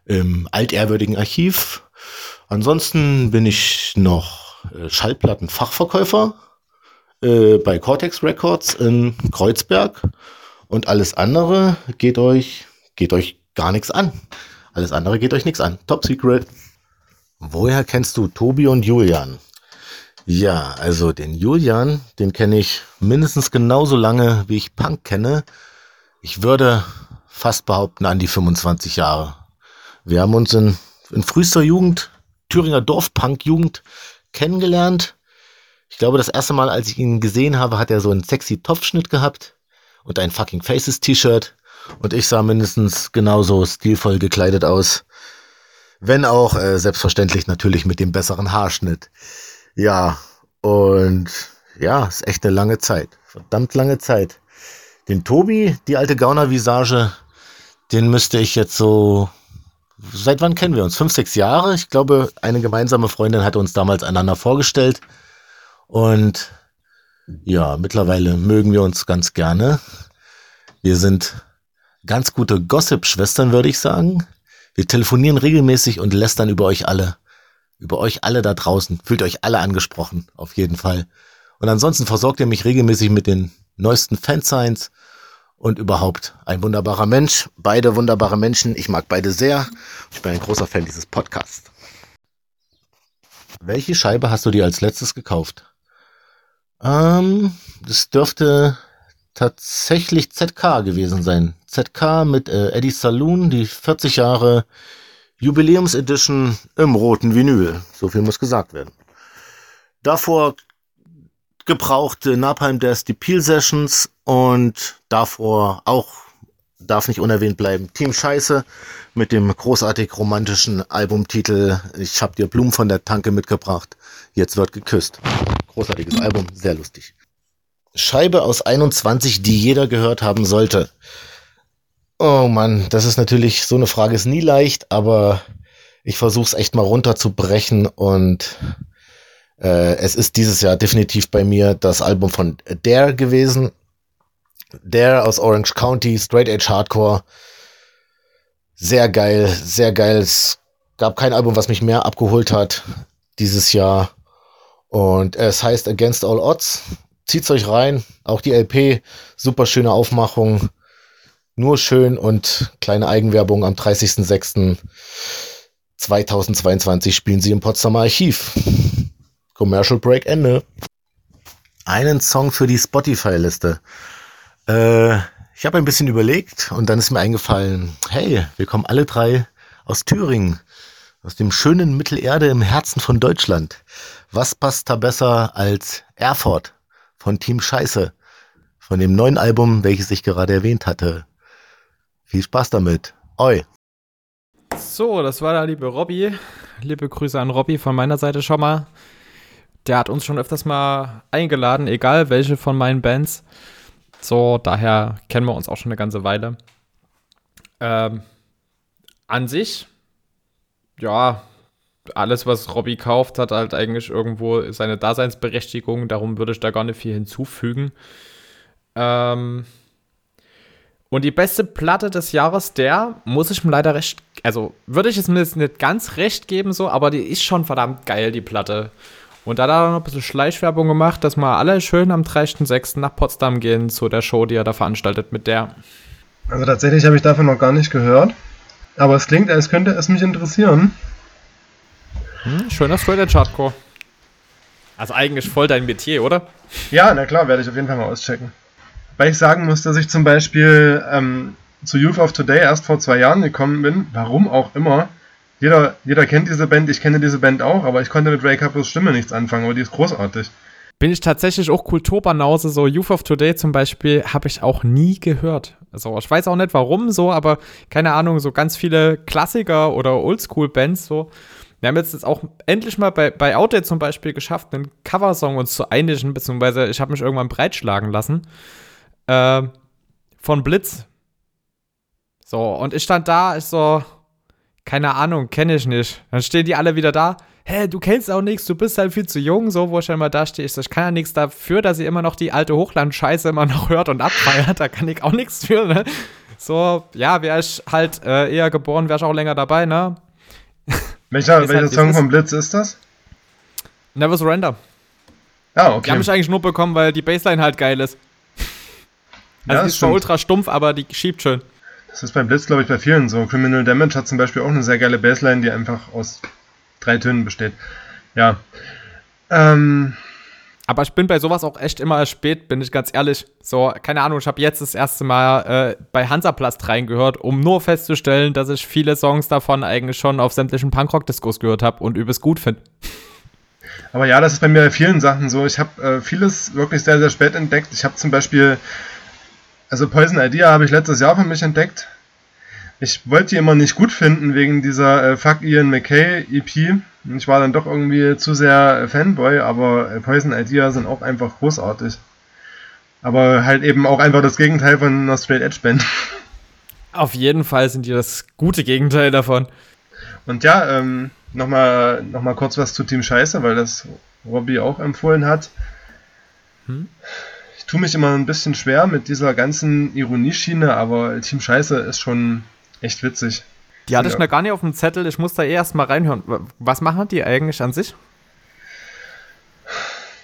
im altehrwürdigen Archiv. Ansonsten bin ich noch äh, Schallplattenfachverkäufer äh, bei Cortex Records in Kreuzberg. Und alles andere geht euch, geht euch gar nichts an. Alles andere geht euch nichts an. Top Secret. Woher kennst du Tobi und Julian? Ja, also den Julian, den kenne ich mindestens genauso lange, wie ich Punk kenne. Ich würde fast behaupten, an die 25 Jahre. Wir haben uns in, in frühester Jugend, Thüringer Dorfpunk-Jugend, kennengelernt. Ich glaube, das erste Mal, als ich ihn gesehen habe, hat er so einen sexy Topfschnitt gehabt und ein fucking Faces T-Shirt. Und ich sah mindestens genauso stilvoll gekleidet aus. Wenn auch, äh, selbstverständlich natürlich mit dem besseren Haarschnitt. Ja, und ja, ist echt eine lange Zeit. Verdammt lange Zeit. Den Tobi, die alte Gauner-Visage, den müsste ich jetzt so. Seit wann kennen wir uns? Fünf, sechs Jahre? Ich glaube, eine gemeinsame Freundin hatte uns damals einander vorgestellt. Und ja, mittlerweile mögen wir uns ganz gerne. Wir sind ganz gute Gossip-Schwestern, würde ich sagen. Wir telefonieren regelmäßig und lästern über euch alle. Über euch alle da draußen. Fühlt euch alle angesprochen, auf jeden Fall. Und ansonsten versorgt ihr mich regelmäßig mit den neuesten Fansigns und überhaupt ein wunderbarer Mensch. Beide wunderbare Menschen. Ich mag beide sehr. Ich bin ein großer Fan dieses Podcasts. Welche Scheibe hast du dir als letztes gekauft? Ähm, das dürfte tatsächlich ZK gewesen sein. ZK mit äh, Eddie Saloon, die 40 Jahre Jubiläumsedition im roten Vinyl. So viel muss gesagt werden. Davor gebrauchte Napalm Death die Peel Sessions und davor auch darf nicht unerwähnt bleiben Team Scheiße mit dem großartig romantischen Albumtitel Ich hab dir Blumen von der Tanke mitgebracht. Jetzt wird geküsst. Großartiges Album, sehr lustig. Scheibe aus 21, die jeder gehört haben sollte. Oh Mann, das ist natürlich, so eine Frage ist nie leicht, aber ich versuche es echt mal runterzubrechen und äh, es ist dieses Jahr definitiv bei mir das Album von Dare gewesen. Dare aus Orange County, Straight Edge Hardcore. Sehr geil, sehr geil. Es gab kein Album, was mich mehr abgeholt hat dieses Jahr. Und es heißt Against All Odds. Zieht's euch rein. Auch die LP, super schöne Aufmachung. Nur schön und kleine Eigenwerbung am 30.06.2022 spielen sie im Potsdamer Archiv. Commercial Break Ende. Einen Song für die Spotify-Liste. Äh, ich habe ein bisschen überlegt und dann ist mir eingefallen, hey, wir kommen alle drei aus Thüringen, aus dem schönen Mittelerde im Herzen von Deutschland. Was passt da besser als Erfurt von Team Scheiße, von dem neuen Album, welches ich gerade erwähnt hatte? Viel Spaß damit. Oi. So, das war der liebe Robby. Liebe Grüße an Robby von meiner Seite schon mal. Der hat uns schon öfters mal eingeladen, egal welche von meinen Bands. So, daher kennen wir uns auch schon eine ganze Weile. Ähm, an sich, ja, alles, was Robby kauft, hat halt eigentlich irgendwo seine Daseinsberechtigung. Darum würde ich da gar nicht viel hinzufügen. Ähm, und die beste Platte des Jahres, der muss ich ihm leider recht, also würde ich es mir jetzt nicht ganz recht geben, so, aber die ist schon verdammt geil, die Platte. Und da hat er noch ein bisschen Schleichwerbung gemacht, dass wir alle schön am 3.6. nach Potsdam gehen zu der Show, die er da veranstaltet mit der. Also tatsächlich habe ich davon noch gar nicht gehört. Aber es klingt, als könnte es mich interessieren. Hm, schöner Edge Hardcore. Also eigentlich voll dein Metier, oder? Ja, na klar, werde ich auf jeden Fall mal auschecken. Weil ich sagen muss, dass ich zum Beispiel ähm, zu Youth of Today erst vor zwei Jahren gekommen bin, warum auch immer. Jeder, jeder kennt diese Band, ich kenne diese Band auch, aber ich konnte mit Ray Capos Stimme nichts anfangen, aber die ist großartig. Bin ich tatsächlich auch Kulturbanause, so Youth of Today zum Beispiel, habe ich auch nie gehört. Also ich weiß auch nicht warum so, aber keine Ahnung, so ganz viele Klassiker oder Oldschool-Bands so. Wir haben jetzt auch endlich mal bei, bei Outdate zum Beispiel geschafft, einen Coversong uns zu einigen, beziehungsweise ich habe mich irgendwann breitschlagen lassen. Äh, von Blitz. So, und ich stand da, ich so, keine Ahnung, kenne ich nicht. Dann stehen die alle wieder da. Hä, du kennst auch nichts, du bist halt viel zu jung, so, wo ich dann mal da stehe. Ich kann ja nichts dafür, dass ihr immer noch die alte Hochland-Scheiße immer noch hört und abfeiert. Da kann ich auch nichts für, ne? So, ja, wäre ich halt äh, eher geboren, wäre ich auch länger dabei, ne? Welcher, welcher halt, Song vom Blitz ist das? Never Surrender. Ah, okay. Die habe ich eigentlich nur bekommen, weil die Bassline halt geil ist. Also ja, die ist zwar ultra stumpf, aber die schiebt schön. Das ist beim Blitz, glaube ich, bei vielen so. Criminal Damage hat zum Beispiel auch eine sehr geile Bassline, die einfach aus drei Tönen besteht. Ja. Ähm. Aber ich bin bei sowas auch echt immer spät, bin ich ganz ehrlich. So, keine Ahnung, ich habe jetzt das erste Mal äh, bei Hansaplast reingehört, um nur festzustellen, dass ich viele Songs davon eigentlich schon auf sämtlichen Punkrock-Discos gehört habe und übelst gut finde. Aber ja, das ist bei mir bei vielen Sachen so. Ich habe äh, vieles wirklich sehr, sehr spät entdeckt. Ich habe zum Beispiel also Poison Idea habe ich letztes Jahr für mich entdeckt. Ich wollte die immer nicht gut finden wegen dieser äh, Fuck Ian McKay EP. Ich war dann doch irgendwie zu sehr äh, Fanboy, aber äh, Poison Idea sind auch einfach großartig. Aber halt eben auch einfach das Gegenteil von einer Straight Edge Band. Auf jeden Fall sind die das gute Gegenteil davon. Und ja, ähm, nochmal noch mal kurz was zu Team Scheiße, weil das Robbie auch empfohlen hat. Hm? Ich tue mich immer ein bisschen schwer mit dieser ganzen Ironieschiene, aber Team Scheiße ist schon echt witzig. Die hatte ich noch gar nicht auf dem Zettel. Ich muss da eh erst mal reinhören. Was machen die eigentlich an sich?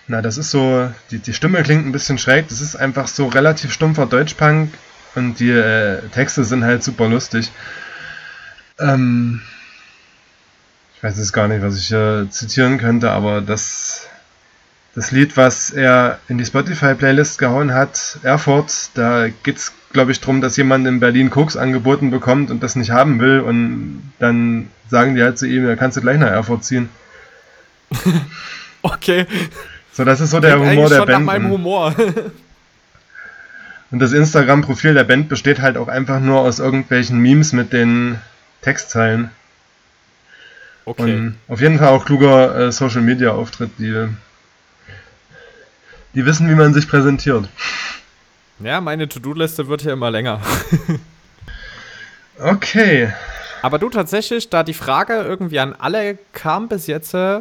Na, das ist so, die, die Stimme klingt ein bisschen schräg. Das ist einfach so relativ stumpfer Deutschpunk und die äh, Texte sind halt super lustig. Ähm, ich weiß jetzt gar nicht, was ich hier zitieren könnte, aber das, das Lied, was er in die Spotify-Playlist gehauen hat, Erfurt, da geht es, glaube ich, darum, dass jemand in Berlin Koks angeboten bekommt und das nicht haben will und dann sagen die halt zu ihm, da kannst du gleich nach Erfurt ziehen. okay. So, das ist so der Humor der schon Band. Nach meinem Humor. Und das Instagram-Profil der Band besteht halt auch einfach nur aus irgendwelchen Memes mit den Textzeilen. Okay. Und auf jeden Fall auch kluger äh, Social-Media-Auftritt, die, die wissen, wie man sich präsentiert. Ja, meine To-Do-Liste wird hier immer länger. Okay. Aber du tatsächlich, da die Frage irgendwie an alle kam bis jetzt, äh,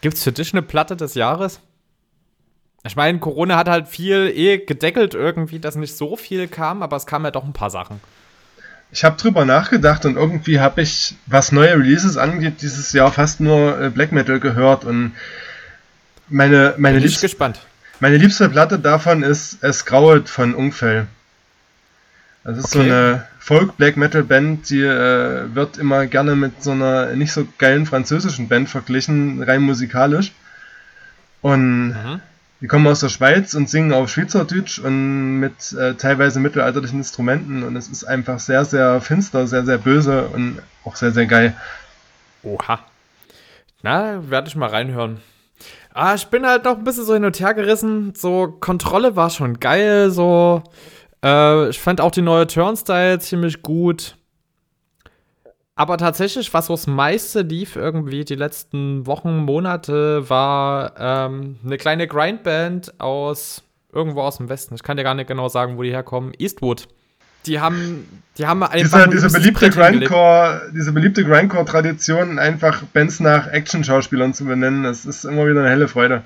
gibt's für dich eine Platte des Jahres? Ich meine, Corona hat halt viel eh gedeckelt irgendwie, dass nicht so viel kam, aber es kamen ja doch ein paar Sachen. Ich habe drüber nachgedacht und irgendwie habe ich, was neue Releases angeht, dieses Jahr fast nur äh, Black Metal gehört und meine, meine, Bin ich gespannt. Meine liebste Platte davon ist Es Grauet von Ungfell. Das ist so Okay. eine Folk-Black Metal Band, die äh, wird immer gerne mit so einer nicht so geilen französischen Band verglichen, rein musikalisch. Und Mhm. die kommen aus der Schweiz und singen auf Schweizerdeutsch und mit äh, teilweise mittelalterlichen Instrumenten und es ist einfach sehr, sehr finster, sehr, sehr böse und auch sehr, sehr geil. Oha. Na, werde ich mal reinhören. Ah, ich bin halt noch ein bisschen so hin und her gerissen. So, Kontrolle war schon geil. So, äh, ich fand auch die neue Turnstyle ziemlich gut. Aber tatsächlich, was so das meiste lief irgendwie die letzten Wochen, Monate, war ähm, eine kleine Grindband aus irgendwo aus dem Westen. Ich kann dir gar nicht genau sagen, wo die herkommen. Eastwood. Die haben, die haben einfach Diese, diese beliebte. Grindcore, diese beliebte Grindcore-Tradition, einfach Bands nach Action-Schauspielern zu benennen, das ist immer wieder eine helle Freude.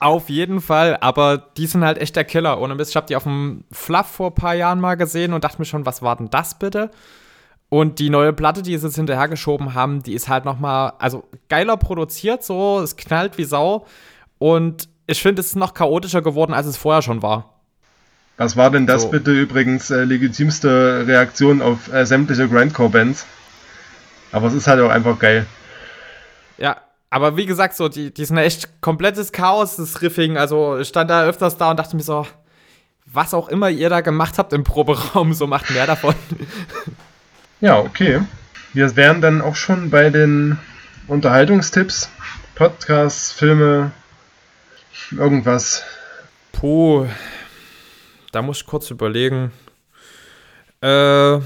Auf jeden Fall, aber die sind halt echt der Killer. Ohne Mist, ich habe die auf dem Fluff vor ein paar Jahren mal gesehen und dachte mir schon, was war denn das bitte? Und die neue Platte, die sie jetzt hinterhergeschoben haben, die ist halt noch mal, also geiler produziert so, es knallt wie Sau und ich finde, es ist noch chaotischer geworden, als es vorher schon war. Was war denn das So. bitte übrigens äh, legitimste Reaktion auf äh, sämtliche Grindcore-Bands? Aber es ist halt auch einfach geil. Ja, aber wie gesagt, so, die, die sind echt komplettes Chaos, das Riffing. Also ich stand da öfters da und dachte mir so, was auch immer ihr da gemacht habt im Proberaum, so macht mehr davon. Ja, okay. Wir wären dann auch schon bei den Unterhaltungstipps. Podcasts, Filme, irgendwas. Puh, da muss ich kurz überlegen. Äh, ja,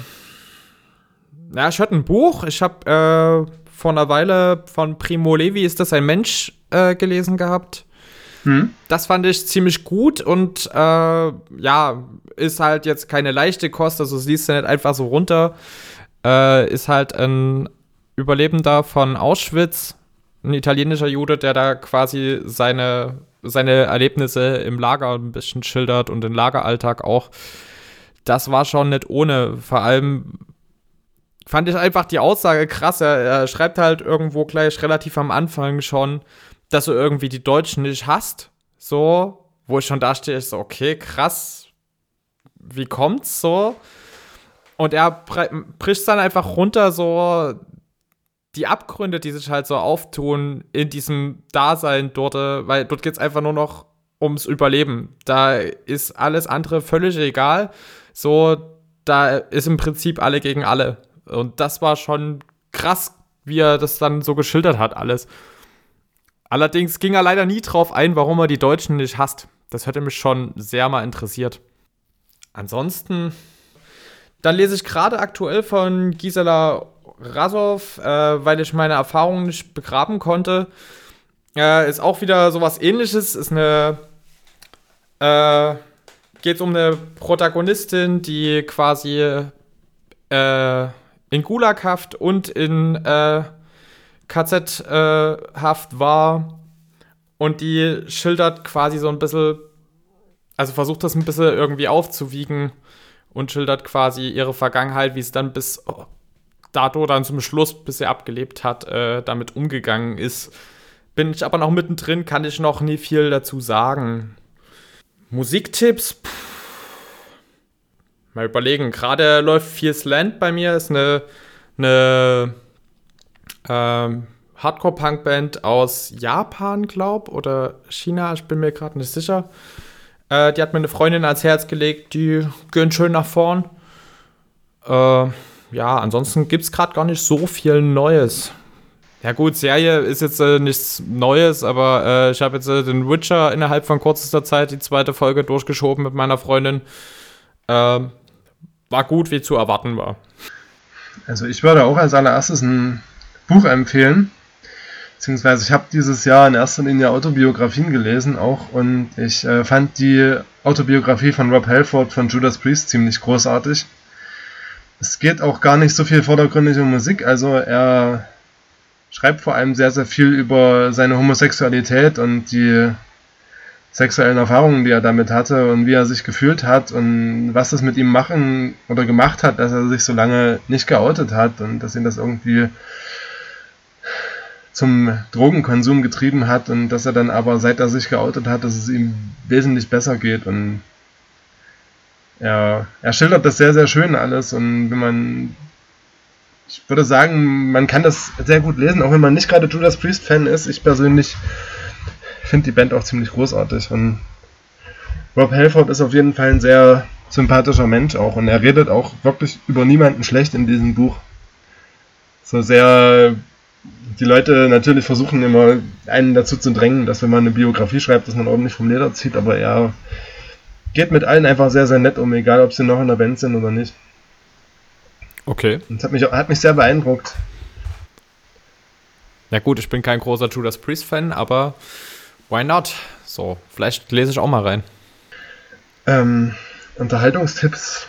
ich hatte ein Buch. Ich habe äh, vor einer Weile von Primo Levi ist das ein Mensch äh, gelesen gehabt. Hm? Das fand ich ziemlich gut und äh, ja, ist halt jetzt keine leichte Kost, also es liest ja nicht einfach so runter. Äh, ist halt ein Überlebender von Auschwitz, ein italienischer Jude, der da quasi seine, seine Erlebnisse im Lager ein bisschen schildert und den Lageralltag auch. Das war schon nicht ohne. Vor allem fand ich einfach die Aussage krass. Er, er schreibt halt irgendwo gleich relativ am Anfang schon, dass du irgendwie die Deutschen nicht hast. So, wo ich schon da stehe, ich so, okay, krass. Wie kommt's so? Und er bricht dann einfach runter, so die Abgründe, die sich halt so auftun in diesem Dasein dort, äh, weil dort geht's einfach nur noch ums Überleben. Da ist alles andere völlig egal. So, da ist im Prinzip alle gegen alle. Und das war schon krass, wie er das dann so geschildert hat, alles. Allerdings ging er leider nie drauf ein, warum er die Deutschen nicht hasst. Das hätte mich schon sehr mal interessiert. Ansonsten, dann lese ich gerade aktuell von Gisela Rasov, äh, weil ich meine Erfahrungen nicht begraben konnte. Äh, ist auch wieder sowas ähnliches. Ist eine. Äh, geht um eine Protagonistin, die quasi äh, in Gulaghaft und in äh, KZ-Haft war. Und die schildert quasi so ein bisschen, also versucht das ein bisschen irgendwie aufzuwiegen und schildert quasi ihre Vergangenheit, wie es dann bis dato dann zum Schluss, bis er abgelebt hat, äh, damit umgegangen ist. Bin ich aber noch mittendrin, kann ich noch nie viel dazu sagen. Musiktipps? Pff. Mal überlegen. Gerade läuft Fierce Land bei mir, ist eine, eine ähm, Hardcore-Punk-Band aus Japan, glaub, oder China, ich bin mir gerade nicht sicher. Äh, die hat mir eine Freundin ans Herz gelegt, die gehen schön nach vorn. Äh, ja, ansonsten gibt es gerade gar nicht so viel Neues. Ja gut, Serie ist jetzt äh, nichts Neues, aber äh, ich habe jetzt äh, den Witcher innerhalb von kürzester Zeit die zweite Folge durchgeschoben mit meiner Freundin. Ähm, war gut, wie zu erwarten war. Also ich würde auch als allererstes ein Buch empfehlen. Beziehungsweise ich habe dieses Jahr in erster Linie Autobiografien gelesen auch und ich äh, fand die Autobiografie von Rob Halford von Judas Priest ziemlich großartig. Es geht auch gar nicht so viel vordergründig um Musik, also er schreibt vor allem sehr, sehr viel über seine Homosexualität und die sexuellen Erfahrungen, die er damit hatte und wie er sich gefühlt hat und was das mit ihm machen oder gemacht hat, dass er sich so lange nicht geoutet hat und dass ihn das irgendwie zum Drogenkonsum getrieben hat und dass er dann aber, seit er sich geoutet hat, dass es ihm wesentlich besser geht und er, er schildert das sehr, sehr schön alles und wenn man ich würde sagen, man kann das sehr gut lesen, auch wenn man nicht gerade Judas Priest Fan ist. Ich persönlich finde die Band auch ziemlich großartig und Rob Halford ist auf jeden Fall ein sehr sympathischer Mensch auch und er redet auch wirklich über niemanden schlecht in diesem Buch. So sehr die Leute natürlich versuchen immer einen dazu zu drängen, dass wenn man eine Biografie schreibt, dass man ordentlich vom Leder zieht, aber er geht mit allen einfach sehr, sehr nett um, egal ob sie noch in der Band sind oder nicht. Okay. Und das hat mich, hat mich sehr beeindruckt. Ja gut, ich bin kein großer Judas Priest-Fan, aber why not? So, vielleicht lese ich auch mal rein. Ähm, Unterhaltungstipps.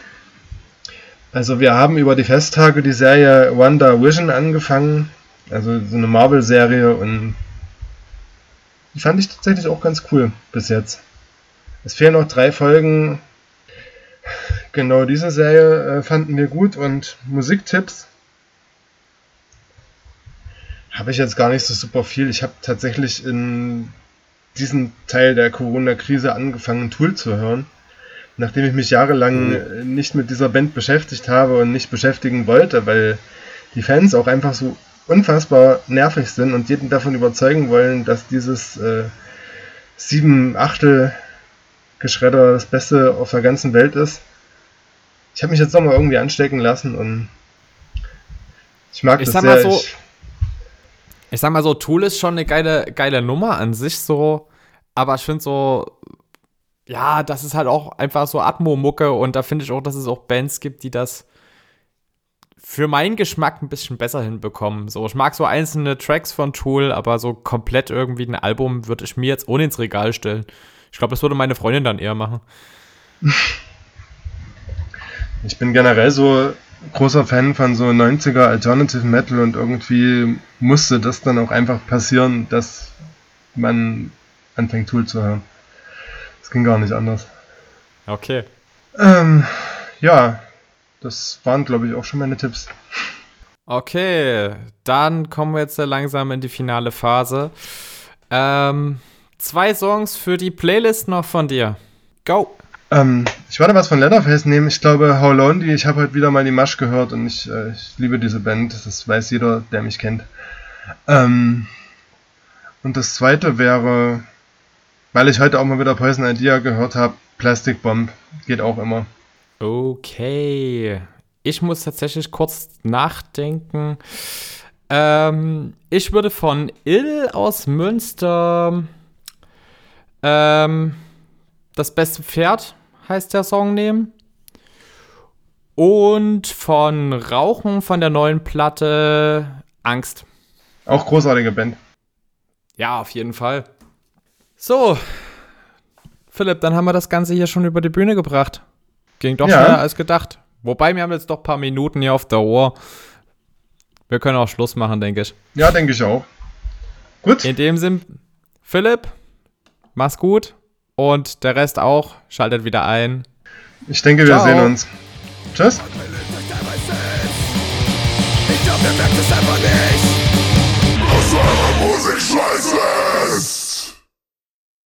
Also wir haben über die Festtage die Serie Wonder Vision angefangen. Also so eine Marvel-Serie und die fand ich tatsächlich auch ganz cool bis jetzt. Es fehlen noch drei Folgen. Genau diese Serie äh, fanden wir gut und Musiktipps habe ich jetzt gar nicht so super viel. Ich habe tatsächlich in diesem Teil der Corona-Krise angefangen, Tool zu hören. Nachdem ich mich jahrelang mhm. nicht mit dieser Band beschäftigt habe und nicht beschäftigen wollte, weil die Fans auch einfach so unfassbar nervig sind und jeden davon überzeugen wollen, dass dieses äh, sieben Achtel Geschredder das Beste auf der ganzen Welt ist. Ich habe mich jetzt nochmal irgendwie anstecken lassen und ich mag ich das sehr. So, ich, ich sag mal so, Tool ist schon eine geile, geile Nummer an sich so, aber ich finde so, ja, das ist halt auch einfach so Atmo-Mucke und da finde ich auch, dass es auch Bands gibt, die das für meinen Geschmack ein bisschen besser hinbekommen. So, ich mag so einzelne Tracks von Tool, aber so komplett irgendwie ein Album würde ich mir jetzt ohne ins Regal stellen. Ich glaube, das würde meine Freundin dann eher machen. Ich bin generell so großer Fan von so 90er Alternative Metal und irgendwie musste das dann auch einfach passieren, dass man anfängt Tool zu hören. Das ging gar nicht anders. Okay. Ähm, ja, das waren, glaube ich, auch schon meine Tipps. Okay, dann kommen wir jetzt langsam in die finale Phase. Ähm, zwei Songs für die Playlist noch von dir. Go! Ähm, ich werde was von Leatherface nehmen. Ich glaube, How Lonely. Ich habe heute wieder mal die Masch gehört und ich, äh, ich liebe diese Band. Das weiß jeder, der mich kennt. Ähm, und das zweite wäre, weil ich heute auch mal wieder Poison Idea gehört habe, Plastic Bomb. Geht auch immer. Okay. Ich muss tatsächlich kurz nachdenken. Ähm, ich würde von Ill aus Münster ähm, das beste Pferd heißt der Song nehmen. Und von Rauchen von der neuen Platte Angst. Auch großartige Band. Ja, auf jeden Fall. So, Philipp, dann haben wir das Ganze hier schon über die Bühne gebracht. Ging doch ja. schneller als gedacht. Wobei, wir haben jetzt doch ein paar Minuten hier auf der Ohr. Wir können auch Schluss machen, denke ich. Ja, denke ich auch. Gut. In dem Sinn, Philipp, mach's gut. Und der Rest auch. Schaltet wieder ein. Ich denke, wir Ciao. sehen uns. Tschüss. glaub, ihr merkt es einfach nicht. Aus eurer Musik scheiße